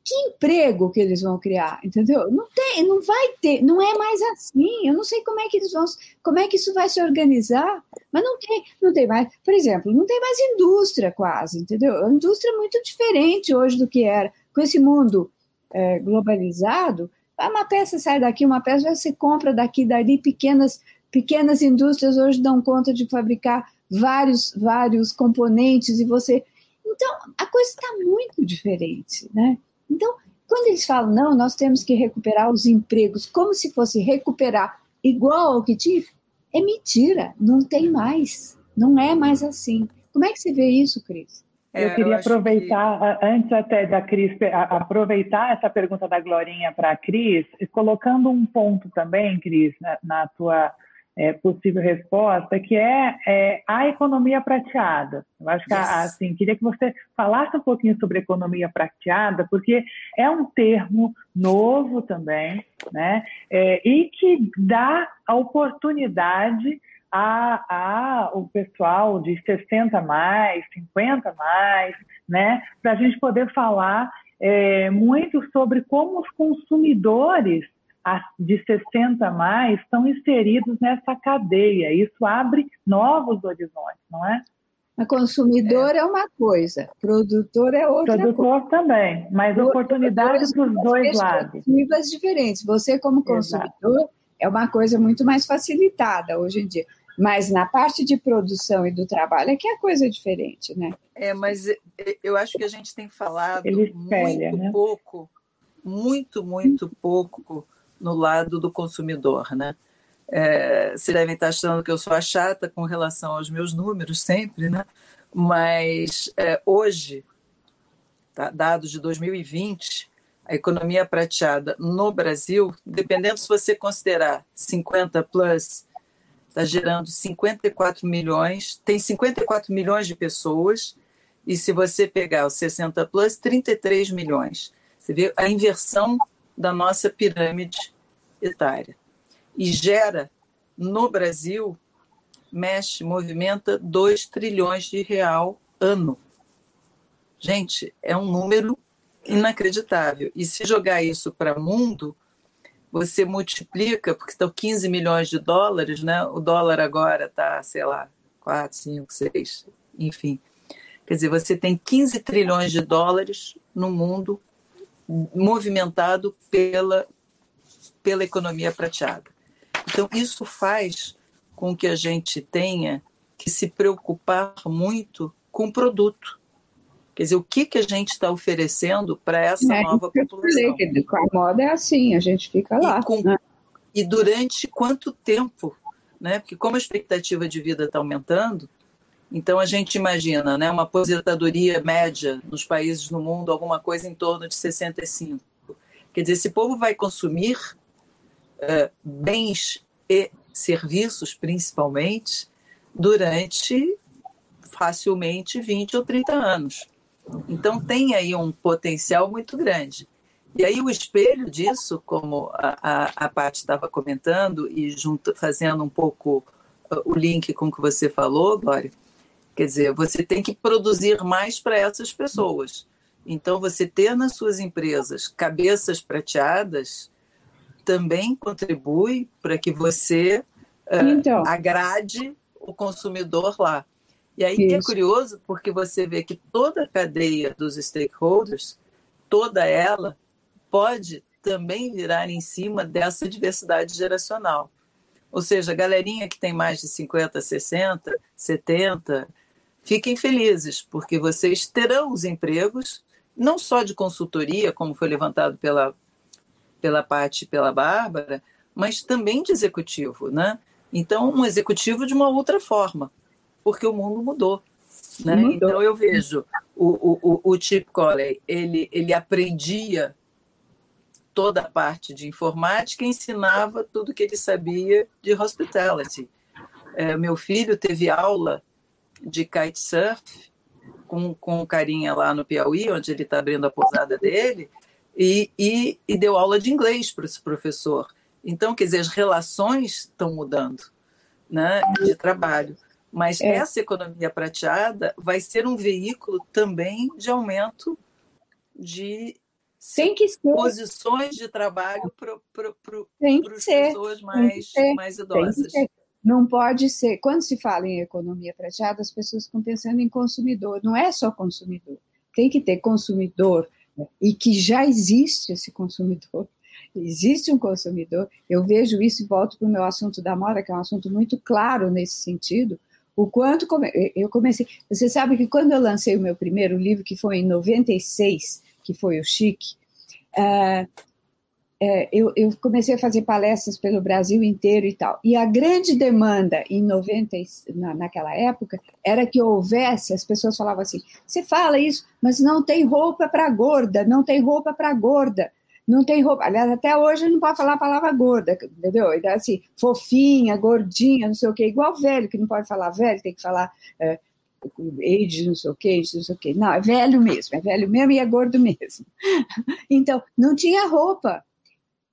que emprego que eles vão criar, entendeu? Não tem, não vai ter, não é mais assim. Eu não sei como é que eles vão, como é que isso vai se organizar, mas não tem, não tem mais, por exemplo, não tem mais indústria quase, entendeu? A indústria é muito diferente hoje do que era. Com esse mundo é, globalizado, uma peça sai daqui, uma peça você compra daqui, dali, pequenas, pequenas indústrias hoje dão conta de fabricar vários, vários componentes e você então, a coisa está muito diferente, né? Então, quando eles falam, não, nós temos que recuperar os empregos, como se fosse recuperar igual ao que tive, é mentira, não tem mais, não é mais assim. Como é que você vê isso, Cris? É, eu queria eu aproveitar, que... antes até da Cris, aproveitar essa pergunta da Glorinha para a Cris, colocando um ponto também, Cris, na, na tua é, possível resposta, que é, é, a economia prateada. Eu acho que, yes. assim, queria que você falasse um pouquinho sobre economia prateada, porque é um termo novo também, né? É, e que dá a oportunidade a, a, o pessoal de 60 mais, 50 mais, né? Para a gente poder falar é, muito sobre como os consumidores de 60 a mais estão inseridos nessa cadeia. Isso abre novos horizontes, não é? A consumidor é, é uma coisa, produtor é outra produtor coisa. também, mas oportunidades dos dois lados. Perspectivas diferentes. Você, como consumidor, Exato. é uma coisa muito mais facilitada hoje em dia. Mas na parte de produção e do trabalho é que é coisa diferente, né? É, mas eu acho que a gente tem falado espelha, muito né? pouco, muito, muito pouco no lado do consumidor, né? É, vocês devem estar achando que eu sou a chata com relação aos meus números sempre, né? Mas é, hoje, tá, dados de 2020, a economia prateada no Brasil, dependendo se você considerar 50 plus, está gerando 54 milhões, tem 54 milhões de pessoas, e se você pegar o 60 plus, 33 milhões. Você vê a inversão da nossa pirâmide etária. E gera, no Brasil, mexe, movimenta 2 trilhões de real ano. Gente, é um número inacreditável. E se jogar isso para mundo, você multiplica, porque estão 15 milhões de dólares, né? O dólar agora está, sei lá, 4, 5, 6, enfim. Quer dizer, você tem 15 trilhões de dólares no mundo movimentado pela, pela economia prateada. Então, isso faz com que a gente tenha que se preocupar muito com o produto. Quer dizer, o que, que a gente está oferecendo para essa é, nova população? com a moda é assim, a gente fica lá. E, com, né? e durante quanto tempo? Né? Porque como a expectativa de vida está aumentando, então a gente imagina né, uma aposentadoria média nos países no mundo, alguma coisa em torno de 65. Quer dizer, esse povo vai consumir uh, bens e serviços, principalmente, durante facilmente 20 ou 30 anos. Então tem aí um potencial muito grande. E aí o espelho disso, como a, a, a Paty estava comentando e junto, fazendo um pouco uh, o link com o que você falou, Glória, quer dizer, você tem que produzir mais para essas pessoas. Então você ter nas suas empresas cabeças prateadas também contribui para que você uh, então. agrade o consumidor lá. E aí Isso. é curioso porque você vê que toda a cadeia dos stakeholders, toda ela, pode também virar em cima dessa diversidade geracional. Ou seja, a galerinha que tem mais de 50, 60, 70, fiquem felizes, porque vocês terão os empregos, não só de consultoria, como foi levantado pela, pela Paty e pela Bárbara, mas também de executivo, né? Então, um executivo de uma outra forma, porque o mundo mudou. Né? Mudou. Então eu vejo o, o, o Chip Colley, ele, ele aprendia toda a parte de informática e ensinava tudo que ele sabia de hospitality. É, meu filho teve aula de kitesurf com, com o carinha lá no Piauí, onde ele está abrindo a pousada dele, e, e, e deu aula de inglês para esse professor. Então, quer dizer, as relações estão mudando né, de trabalho. Mas é. essa economia prateada vai ser um veículo também de aumento de Tem que ser. posições de trabalho para as pessoas mais, mais idosas. Não pode ser. Quando se fala em economia prateada, as pessoas ficam pensando em consumidor. Não é só consumidor. Tem que ter consumidor né? e que já existe esse consumidor. Existe um consumidor. Eu vejo isso e volto para o meu assunto da moda, que é um assunto muito claro nesse sentido o quanto come... eu comecei. Você sabe que quando eu lancei o meu primeiro livro, que foi em 96, que foi o Chique, uh, uh, eu, eu, comecei a fazer palestras pelo Brasil inteiro e tal. E a grande demanda em 90, na, naquela época era que houvesse, as pessoas falavam assim: você fala isso, mas não tem roupa para gorda, não tem roupa para gorda não tem roupa. Aliás, até hoje não pode falar a palavra gorda, entendeu? Então, assim, fofinha, gordinha, não sei o quê, igual velho, que não pode falar velho, tem que falar é, não sei o quê, não sei o quê. Não, é velho mesmo, é velho mesmo e é gordo mesmo. Então, não tinha roupa.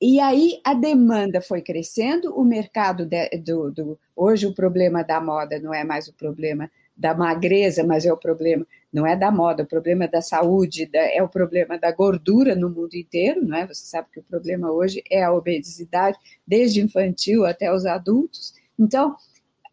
E aí a demanda foi crescendo, o mercado de, do, do. Hoje o problema da moda não é mais o problema da magreza, mas é o problema, não é da moda, o problema é da saúde, da, é o problema da gordura no mundo inteiro, não é? Você sabe que o problema hoje é a obesidade, desde infantil até os adultos. Então,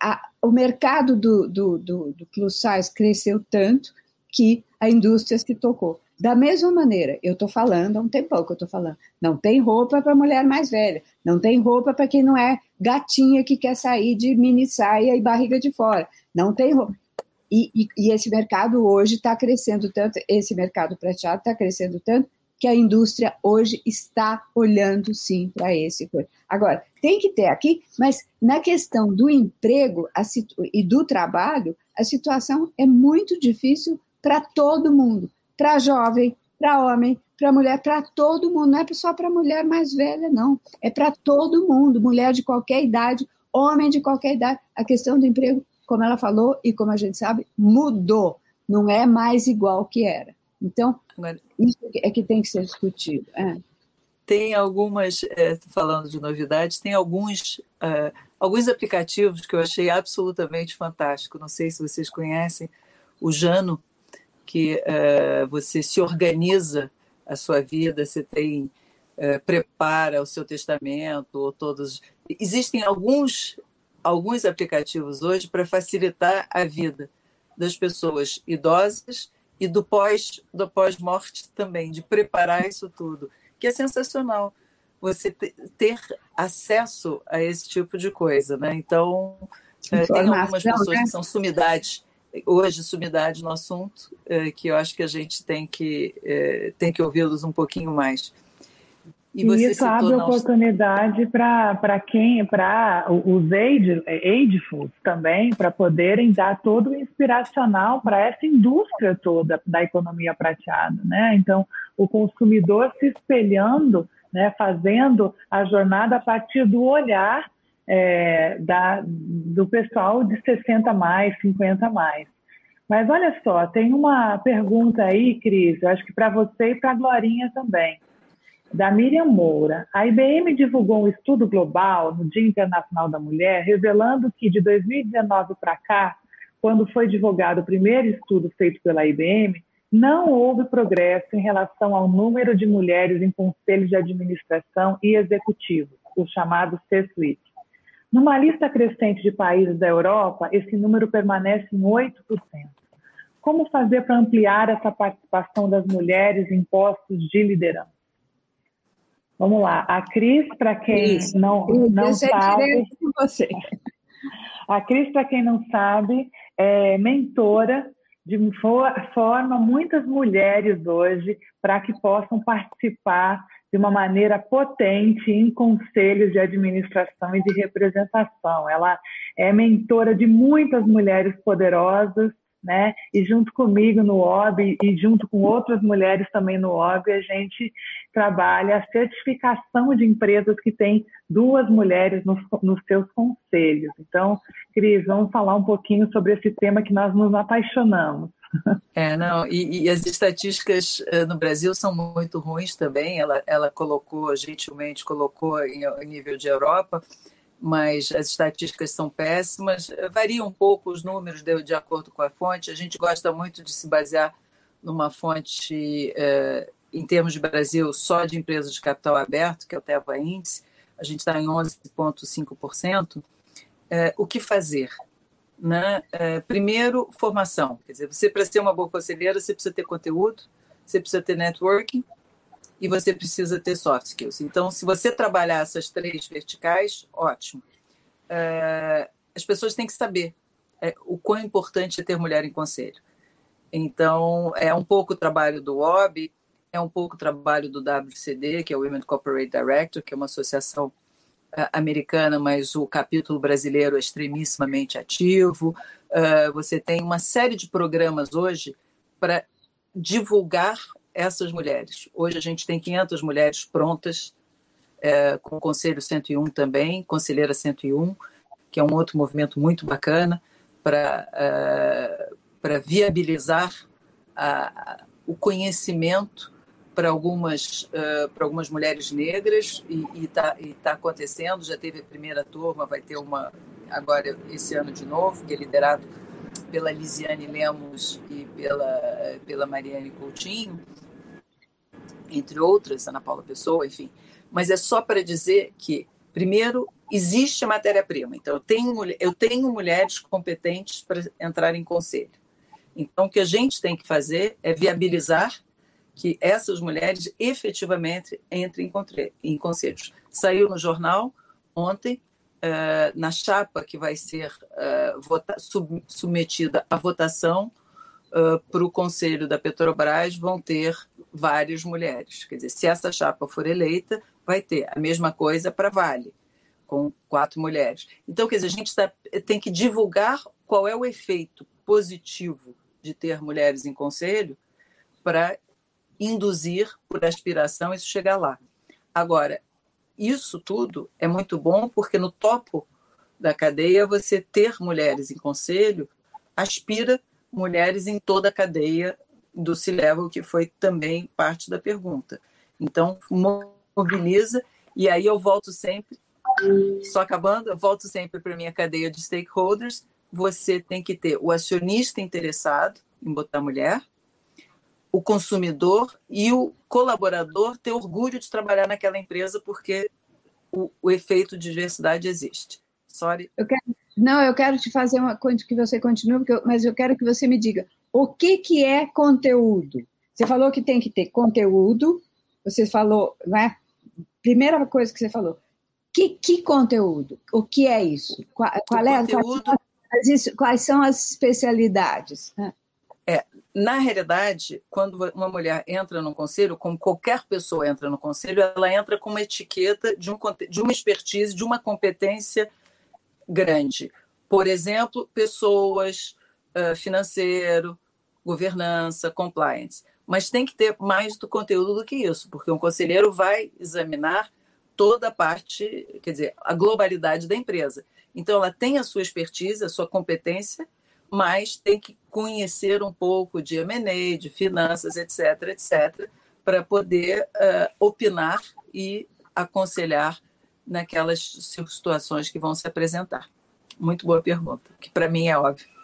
a, o mercado do, do, do, do plus size cresceu tanto que a indústria se tocou. Da mesma maneira, eu estou falando há um tempão que eu estou falando, não tem roupa para mulher mais velha, não tem roupa para quem não é gatinha que quer sair de mini saia e barriga de fora, não tem roupa. E, e, e esse mercado hoje está crescendo tanto, esse mercado prateado está crescendo tanto, que a indústria hoje está olhando sim para esse. Agora, tem que ter aqui, mas na questão do emprego e do trabalho, a situação é muito difícil para todo mundo, para jovem, para homem, para mulher, para todo mundo, não é só para mulher mais velha, não, é para todo mundo, mulher de qualquer idade, homem de qualquer idade. A questão do emprego como ela falou e como a gente sabe, mudou, não é mais igual que era. Então, Agora, isso é que tem que ser discutido. É. tem algumas, é, falando de novidades, tem alguns, uh, alguns aplicativos que eu achei absolutamente fantástico. Não sei se vocês conhecem o Jano, que uh, você se organiza a sua vida, você tem uh, prepara o seu testamento, todos. Existem alguns alguns aplicativos hoje para facilitar a vida das pessoas idosas e do pós do pós-morte também, de preparar isso tudo, que é sensacional você ter acesso a esse tipo de coisa, né? Então é, tem algumas pessoas né? que são sumidades hoje sumidade no assunto, é, que eu acho que a gente tem que é, tem que ouvi-los um pouquinho mais. E, e isso abre oportunidade para quem, para os age, agefuls também, para poderem dar todo o inspiracional para essa indústria toda da economia prateada, né? Então, o consumidor se espelhando, né, fazendo a jornada a partir do olhar é, da, do pessoal de 60 mais, 50 mais. Mas olha só, tem uma pergunta aí, Cris, eu acho que para você e para a Glorinha também da Miriam Moura. A IBM divulgou um estudo global no Dia Internacional da Mulher, revelando que de 2019 para cá, quando foi divulgado o primeiro estudo feito pela IBM, não houve progresso em relação ao número de mulheres em conselhos de administração e executivos, o chamado C-suite. Numa lista crescente de países da Europa, esse número permanece em 8%. Como fazer para ampliar essa participação das mulheres em postos de liderança? Vamos lá. A Cris, para quem Isso. não, não sabe. Você. A Cris, para quem não sabe, é mentora de forma muitas mulheres hoje para que possam participar de uma maneira potente em conselhos de administração e de representação. Ela é mentora de muitas mulheres poderosas né? E junto comigo no OB e junto com outras mulheres também no OB, a gente trabalha a certificação de empresas que têm duas mulheres nos, nos seus conselhos. Então, Cris, vamos falar um pouquinho sobre esse tema que nós nos apaixonamos. É, não, e, e as estatísticas uh, no Brasil são muito ruins também. Ela, ela colocou, gentilmente colocou em, em nível de Europa, mas as estatísticas são péssimas. Variam um pouco os números de, de acordo com a fonte. A gente gosta muito de se basear numa fonte, eh, em termos de Brasil, só de empresas de capital aberto, que é o TEVA Índice. A gente está em 11,5%. Eh, o que fazer? Né? Eh, primeiro, formação. Quer dizer, você, para ser uma boa conselheira, você precisa ter conteúdo, você precisa ter networking, e você precisa ter soft skills. Então, se você trabalhar essas três verticais, ótimo. É, as pessoas têm que saber é, o quão importante é ter mulher em conselho. Então, é um pouco o trabalho do OB, é um pouco o trabalho do WCD, que é o Women Corporate Director, que é uma associação é, americana, mas o capítulo brasileiro é extremissimamente ativo. É, você tem uma série de programas hoje para divulgar essas mulheres. Hoje a gente tem 500 mulheres prontas, é, com o Conselho 101 também, Conselheira 101, que é um outro movimento muito bacana para é, para viabilizar a, o conhecimento para algumas uh, para algumas mulheres negras e está tá acontecendo já teve a primeira turma vai ter uma agora esse ano de novo que é liderado pela Lisiane Lemos e pela pela Mariane Coutinho entre outras, Ana Paula Pessoa, enfim. Mas é só para dizer que, primeiro, existe matéria-prima. Então, eu tenho, eu tenho mulheres competentes para entrar em conselho. Então, o que a gente tem que fazer é viabilizar que essas mulheres efetivamente entrem em conselhos. Saiu no jornal ontem, uh, na chapa que vai ser uh, vota, sub, submetida à votação uh, para o conselho da Petrobras, vão ter várias mulheres. Quer dizer, se essa chapa for eleita, vai ter a mesma coisa para Vale, com quatro mulheres. Então, quer dizer, a gente tá, tem que divulgar qual é o efeito positivo de ter mulheres em conselho para induzir, por aspiração, isso chegar lá. Agora, isso tudo é muito bom porque no topo da cadeia você ter mulheres em conselho aspira mulheres em toda a cadeia do C-Level, que foi também parte da pergunta. Então, mobiliza, e aí eu volto sempre, só acabando, eu volto sempre para minha cadeia de stakeholders. Você tem que ter o acionista interessado em botar mulher, o consumidor e o colaborador ter orgulho de trabalhar naquela empresa porque o, o efeito de diversidade existe. Sorry. Eu quero, não, eu quero te fazer uma coisa que você continue, eu, mas eu quero que você me diga o que, que é conteúdo. Você falou que tem que ter conteúdo, você falou, né? Primeira coisa que você falou, que, que conteúdo? O que é isso? Qual, qual é, conteúdo... quais, quais, são as especialidades? Na realidade, quando uma mulher entra no conselho, como qualquer pessoa entra no conselho, ela entra com uma etiqueta de, um, de uma expertise, de uma competência grande. Por exemplo, pessoas, uh, financeiro, governança, compliance. Mas tem que ter mais do conteúdo do que isso, porque um conselheiro vai examinar toda a parte, quer dizer, a globalidade da empresa. Então, ela tem a sua expertise, a sua competência, mas tem que conhecer um pouco de M&A, de finanças, etc., etc., para poder uh, opinar e aconselhar naquelas situações que vão se apresentar. Muito boa pergunta, que para mim é óbvio.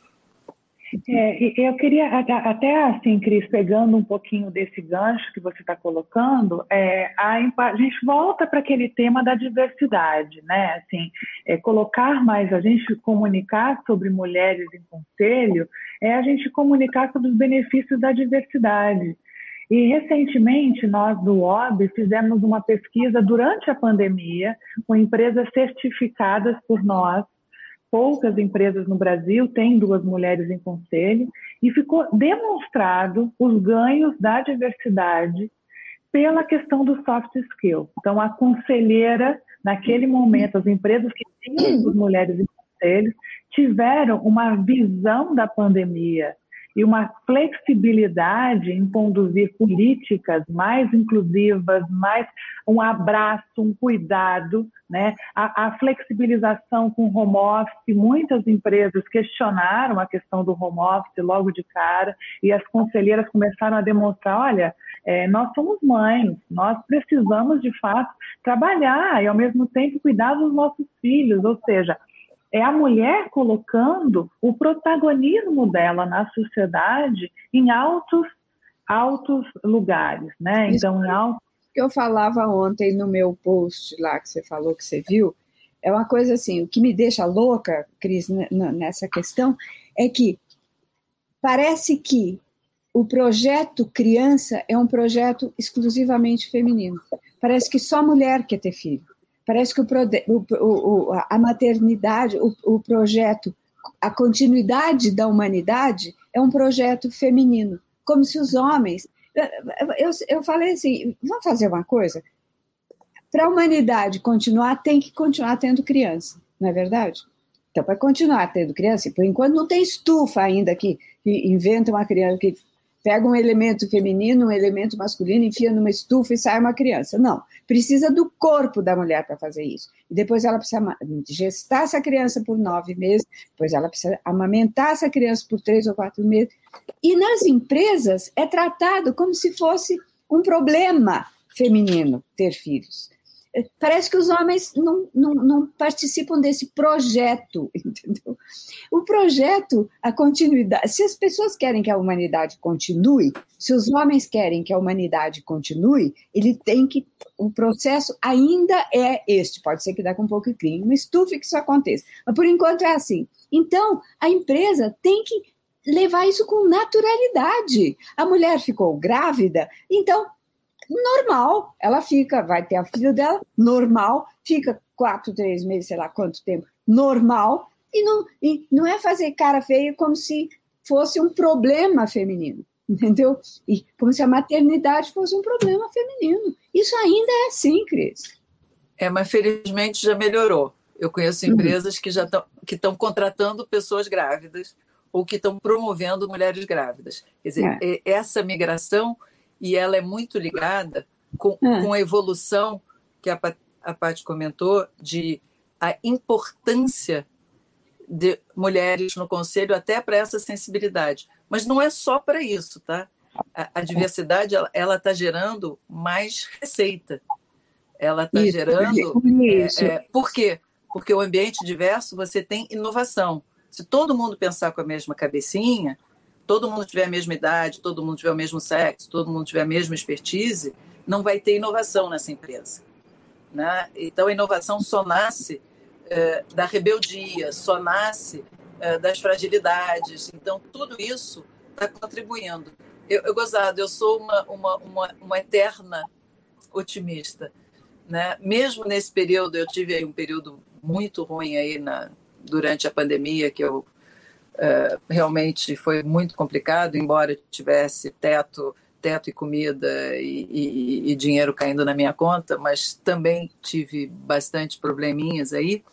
É, eu queria até assim, Cris, pegando um pouquinho desse gancho que você está colocando, é, a, a, gente volta para aquele tema da diversidade, né? Assim, é, colocar mais a gente comunicar sobre mulheres em conselho é a gente comunicar sobre os benefícios da diversidade. E recentemente nós do OB fizemos uma pesquisa durante a pandemia com empresas certificadas por nós poucas empresas no Brasil têm duas mulheres em conselho e ficou demonstrado os ganhos da diversidade pela questão do soft skill. Então, a conselheira, naquele momento, as empresas que tinham duas mulheres em conselho tiveram uma visão da pandemia e uma flexibilidade em conduzir políticas mais inclusivas, mais um abraço, um cuidado, né? A, a, flexibilização com home office, muitas empresas questionaram a questão do home office logo de cara e as conselheiras começaram a demonstrar, olha, é, nós somos mães, nós precisamos de fato trabalhar e ao mesmo tempo cuidar dos nossos filhos, ou seja, é a mulher colocando o protagonismo dela na sociedade em altos altos lugares, né? Então, em altos que eu falava ontem no meu post lá que você falou que você viu, é uma coisa assim, o que me deixa louca, Cris, nessa questão, é que parece que o projeto criança é um projeto exclusivamente feminino. Parece que só mulher quer ter filho. Parece que o, o, o, a maternidade, o, projeto, a continuidade da humanidade é um projeto feminino, como se os homens. Eu, eu falei assim: vamos fazer uma coisa? Para a humanidade continuar, tem que continuar tendo criança, não é verdade? Então, para continuar tendo criança, por enquanto não tem estufa ainda que, que inventa uma criança, que pega um elemento feminino, um elemento masculino, enfia numa estufa e sai uma criança. Não, precisa do corpo da mulher para fazer isso. E depois ela precisa gestar essa criança por nove meses, depois ela precisa amamentar essa criança por três ou quatro meses. E nas empresas é tratado como se fosse um problema feminino ter filhos parece que os homens não, não, não, participam desse projeto, entendeu? O projeto, a continuidade, se as pessoas querem que a humanidade continue, se os homens querem que a humanidade continue, ele tem que, o processo ainda é este, pode ser que daqui um pouco crie uma estufa que isso aconteça, mas por enquanto é assim. Então, a empresa tem que levar isso com naturalidade. A mulher ficou grávida, então normal. Ela fica, vai ter a filha dela, normal, fica quatro, três meses, sei lá quanto tempo, normal, e não, e não é fazer cara feia como se fosse um problema feminino, entendeu? E como se a maternidade fosse um problema feminino. Isso ainda é assim, Cris. É, mas felizmente já melhorou. Eu conheço uhum. empresas que já estão que estão contratando pessoas grávidas ou que estão promovendo mulheres grávidas. Quer dizer, é. essa migração e ela é muito ligada com, ah. com a evolução que a, a Paty comentou de a importância de mulheres no conselho até para essa sensibilidade. Mas não é só para isso, tá? A, a diversidade ela está gerando mais receita. ela está gerando. É, é, por quê? Porque o ambiente diverso você tem inovação. Se todo mundo pensar com a mesma cabecinha, todo mundo tiver a mesma idade, todo mundo tiver o mesmo sexo, todo mundo tiver a mesma expertise, não vai ter inovação nessa empresa. Né? Então, a inovação só nasce é, da rebeldia, só nasce é, das fragilidades. Então, tudo isso está contribuindo. Eu, eu, gozado, eu sou uma, uma, uma, uma eterna otimista. Né? Mesmo nesse período, eu tive um período muito ruim aí na, durante a pandemia, que eu uh, realmente foi muito complicado, embora tivesse teto, teto e comida e, e, e, dinheiro caindo na minha conta, mas também tive bastante probleminhas aí.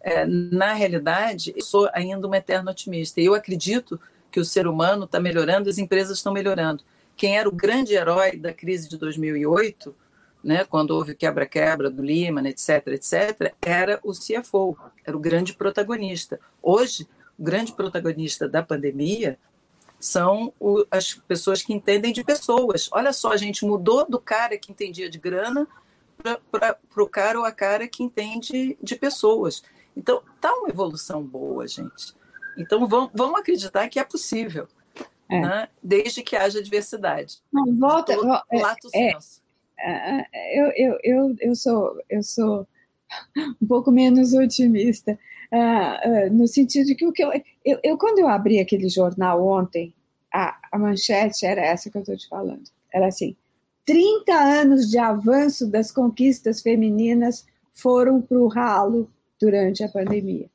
É, na realidade, eu sou ainda uma eterna otimista. E eu acredito que o ser humano está melhorando, as empresas estão melhorando. Quem era o grande herói da crise de 2008 né, quando houve o quebra-quebra do Lehman, etc., etc., era o CFO, era o grande protagonista. Hoje, o grande protagonista da pandemia são o, as pessoas que entendem de pessoas. Olha só, a gente mudou do cara que entendia de grana para o cara ou a cara que entende de pessoas. Então, tá uma evolução boa, gente. Então, vamos, vamos acreditar que é possível, é. Né? desde que haja diversidade. Não, volta, todo, é, lato é, senso eu, eu, eu, eu, sou, eu sou um pouco menos otimista, uh, uh, no sentido de que o que eu, eu, eu, quando eu abri aquele jornal ontem, a, a manchete era essa que eu estou te falando. Era assim: 30 anos de avanço das conquistas femininas foram para o ralo durante a pandemia.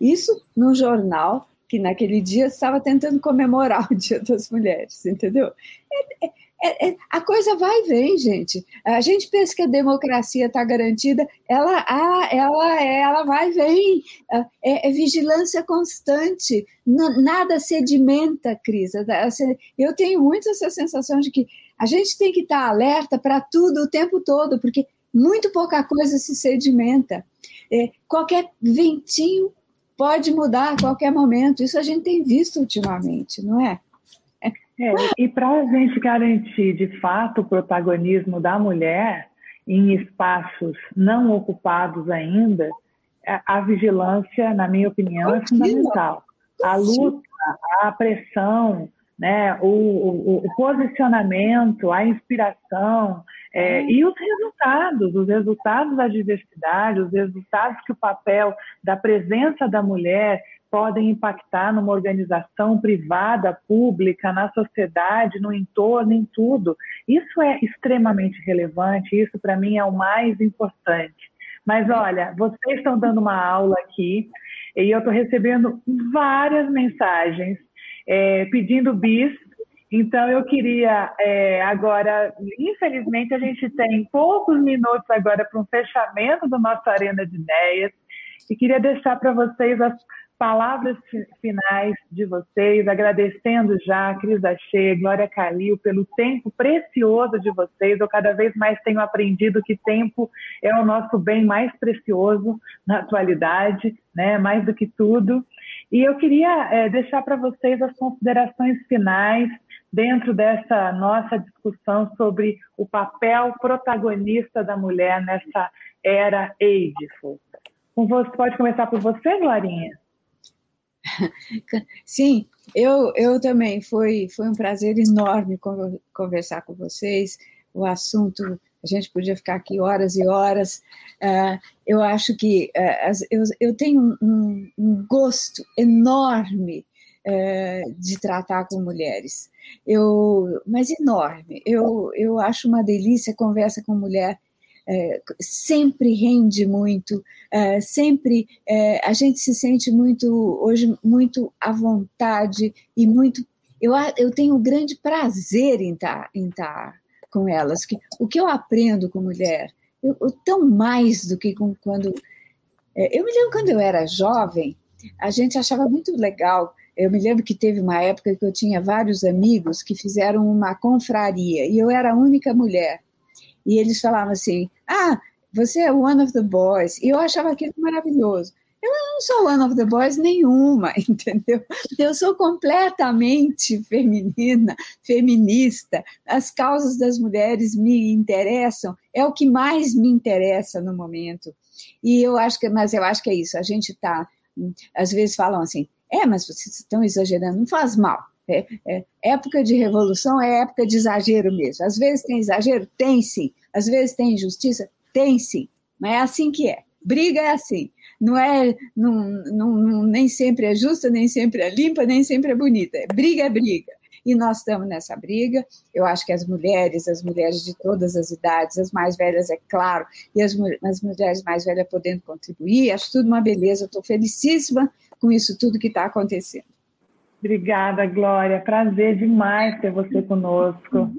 Isso num jornal que naquele dia estava tentando comemorar o Dia das Mulheres, entendeu? É, é, é, é, a coisa vai e vem, gente. A gente pensa que a democracia está garantida, ela, ela, ela vai e vem. É, é vigilância constante, N nada sedimenta, Cris. Eu tenho muito essa sensação de que a gente tem que estar tá alerta para tudo o tempo todo, porque muito pouca coisa se sedimenta. É, qualquer ventinho pode mudar a qualquer momento. Isso a gente tem visto ultimamente, não é? É, e para a gente garantir, de fato, o protagonismo da mulher em espaços não ocupados ainda, a vigilância, na minha opinião, é fundamental. A luta, a pressão, né, o, o, o posicionamento, a inspiração é, e os resultados, os resultados da diversidade, os resultados que o papel da presença da mulher podem impactar numa organização privada, pública, na sociedade, no entorno, em tudo. Isso é extremamente relevante, isso para mim é o mais importante. Mas olha, vocês estão dando uma aula aqui e eu estou recebendo várias mensagens é, pedindo bis. Então eu queria é, agora, infelizmente a gente tem poucos minutos agora para um fechamento do nosso Arena de Ideias e queria deixar para vocês as palavras finais de vocês, agradecendo já a Cris Achê, Glória Calil, pelo tempo precioso de vocês. Eu cada vez mais tenho aprendido que tempo é o nosso bem mais precioso na atualidade, né? mais do que tudo. E eu queria é, deixar para vocês as considerações finais dentro dessa nossa discussão sobre o papel protagonista da mulher nessa era Ageful. Pode começar por você, Glorinha? Sim, eu, eu também. Foi, foi um prazer enorme conversar com vocês. O assunto, a gente podia ficar aqui horas e horas. Uh, eu acho que uh, eu, eu tenho um, um gosto enorme uh, de tratar com mulheres. Eu, mas enorme. Eu, eu acho uma delícia conversa com mulher é, sempre rende muito, é, sempre é, a gente se sente muito, hoje, muito à vontade e muito. Eu, eu tenho um grande prazer em estar, tá, em estar tá com elas. Que, o que eu aprendo com mulher, eu, eu tão mais do que com, quando. É, eu me lembro quando eu era jovem, a gente achava muito legal. Eu me lembro que teve uma época que eu tinha vários amigos que fizeram uma confraria e eu era a única mulher e eles falavam assim: ah, você é one of the boys. E eu achava aquilo maravilhoso. Eu não sou one of the boys nenhuma, entendeu? Eu sou completamente feminina, feminista. As causas das mulheres me interessam, é o que mais me interessa no momento. E eu acho que, mas eu acho que é isso. A gente está, às vezes falam assim, é, mas vocês estão exagerando, não faz mal. É, é, época de revolução é época de exagero mesmo. Às vezes tem exagero? Tem sim. Às vezes tem injustiça? Tem sim. Mas é assim que é. Briga é assim. Não é, não, não, nem sempre é justa, nem sempre é limpa, nem sempre é bonita. Briga é briga. E nós estamos nessa briga. Eu acho que as mulheres, as mulheres de todas as idades, as mais velhas, é claro, e as, as mulheres mais velhas podendo contribuir, acho tudo uma beleza. Estou felicíssima com isso tudo que está acontecendo. Obrigada, Glória. Prazer demais ter você conosco.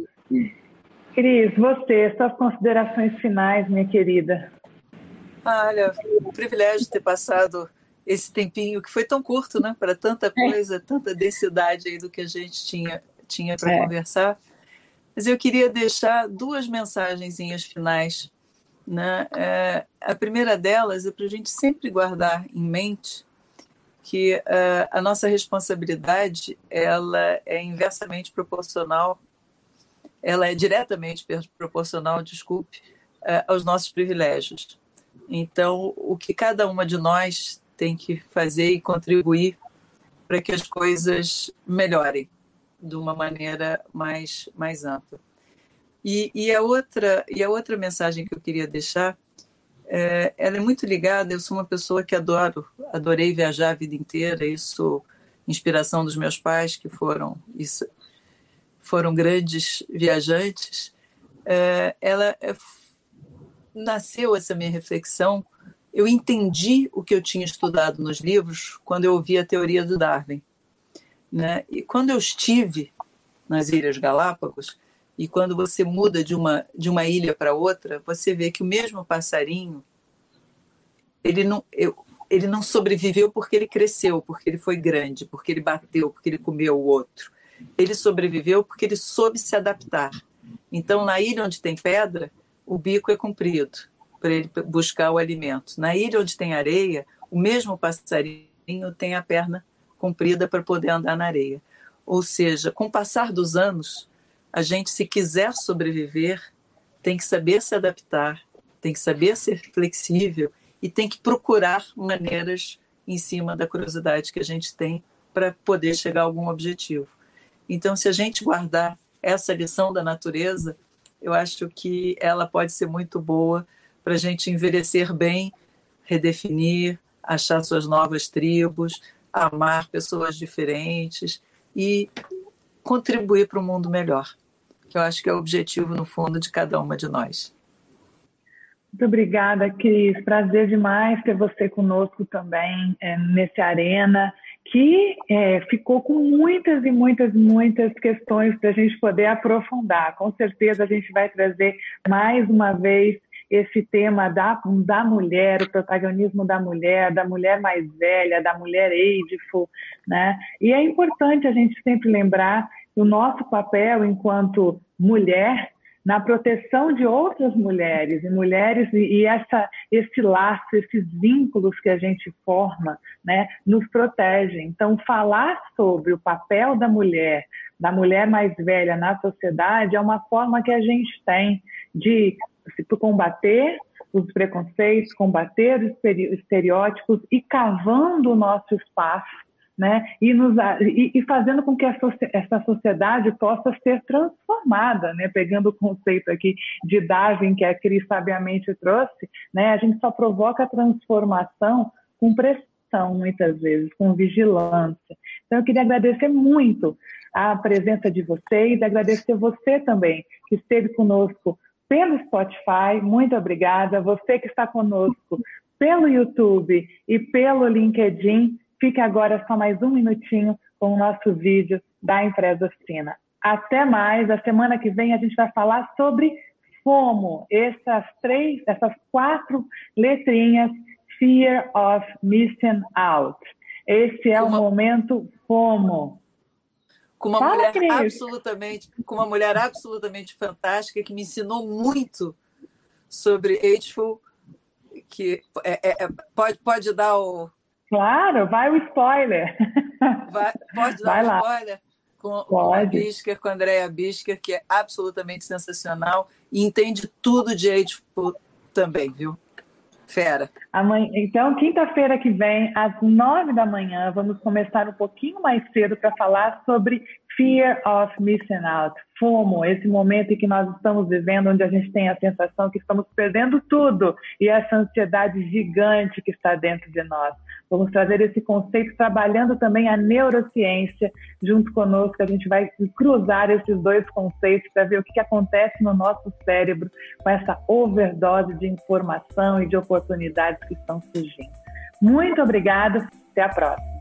Cris, você, suas considerações finais, minha querida. Olha, um privilégio ter passado esse tempinho que foi tão curto, né, para tanta é. coisa, é. tanta densidade aí do que a gente tinha tinha para é. conversar. Mas eu queria deixar duas mensagenzinhas finais. Né? É, a primeira delas é para a gente sempre guardar em mente que uh, a nossa responsabilidade ela é inversamente proporcional, ela é diretamente proporcional, desculpe, uh, aos nossos privilégios. Então, o que cada uma de nós tem que fazer e contribuir para que as coisas melhorem de uma maneira mais, mais ampla. E, e, a outra, e a outra mensagem que eu queria deixar é, ela é muito ligada. Eu sou uma pessoa que adoro, adorei viajar a vida inteira. Isso, inspiração dos meus pais, que foram isso, foram grandes viajantes. É, ela é, nasceu essa minha reflexão. Eu entendi o que eu tinha estudado nos livros quando eu ouvi a teoria do Darwin. Né? E quando eu estive nas Ilhas Galápagos, e quando você muda de uma, de uma ilha para outra, você vê que o mesmo passarinho, ele não, ele não sobreviveu porque ele cresceu, porque ele foi grande, porque ele bateu, porque ele comeu o outro. Ele sobreviveu porque ele soube se adaptar. Então, na ilha onde tem pedra, o bico é comprido para ele buscar o alimento. Na ilha onde tem areia, o mesmo passarinho tem a perna comprida para poder andar na areia. Ou seja, com o passar dos anos, a gente, se quiser sobreviver, tem que saber se adaptar, tem que saber ser flexível e tem que procurar maneiras em cima da curiosidade que a gente tem para poder chegar a algum objetivo. Então, se a gente guardar essa lição da natureza, eu acho que ela pode ser muito boa para a gente envelhecer bem, redefinir, achar suas novas tribos, amar pessoas diferentes e contribuir para um mundo melhor que eu acho que é o objetivo, no fundo, de cada uma de nós. Muito obrigada, Cris. Prazer demais ter você conosco também é, nesse Arena, que é, ficou com muitas e muitas, muitas questões para a gente poder aprofundar. Com certeza a gente vai trazer mais uma vez esse tema da, da mulher, o protagonismo da mulher, da mulher mais velha, da mulher ageful, né? E é importante a gente sempre lembrar o nosso papel enquanto mulher na proteção de outras mulheres e mulheres e essa esse laço, esses vínculos que a gente forma, né, nos protegem. Então, falar sobre o papel da mulher, da mulher mais velha na sociedade é uma forma que a gente tem de combater os preconceitos, combater os estereótipos e cavando o nosso espaço né? E, nos, e, e, fazendo com que essa sociedade possa ser transformada, né? Pegando o conceito aqui de Darwin que a Cris sabiamente trouxe, né? A gente só provoca transformação com pressão, muitas vezes, com vigilância. Então, eu queria agradecer muito a presença de vocês, agradecer você também que esteve conosco pelo Spotify, muito obrigada. Você que está conosco pelo YouTube e pelo LinkedIn, Fique agora só mais um minutinho com o nosso vídeo da empresa Fina. Até mais. A semana que vem a gente vai falar sobre FOMO, essas três, essas quatro letrinhas, Fear of Missing Out. Esse é uma... o momento FOMO. Com uma Fala, mulher Cris. absolutamente, com uma mulher absolutamente fantástica que me ensinou muito sobre Ageful que é, é, é, pode, pode dar o. Claro, vai o spoiler. Vai, pode dar vai lá. spoiler com, com a Bisker, com a Andrea Bisker, que é absolutamente sensacional e entende tudo de age também, viu? Fera. Amanhã, então, quinta-feira que vem, às nove da manhã, vamos começar um pouquinho mais cedo para falar sobre Fear of Missing Out, FOMO, esse momento em que nós estamos vivendo, onde a gente tem a sensação que estamos perdendo tudo e essa ansiedade gigante que está dentro de nós. Vamos trazer esse conceito trabalhando também a neurociência junto conosco. A gente vai cruzar esses dois conceitos para ver o que, que acontece no nosso cérebro com essa overdose de informação e de oportunidades que estão surgindo. Muito obrigada. Até a próxima.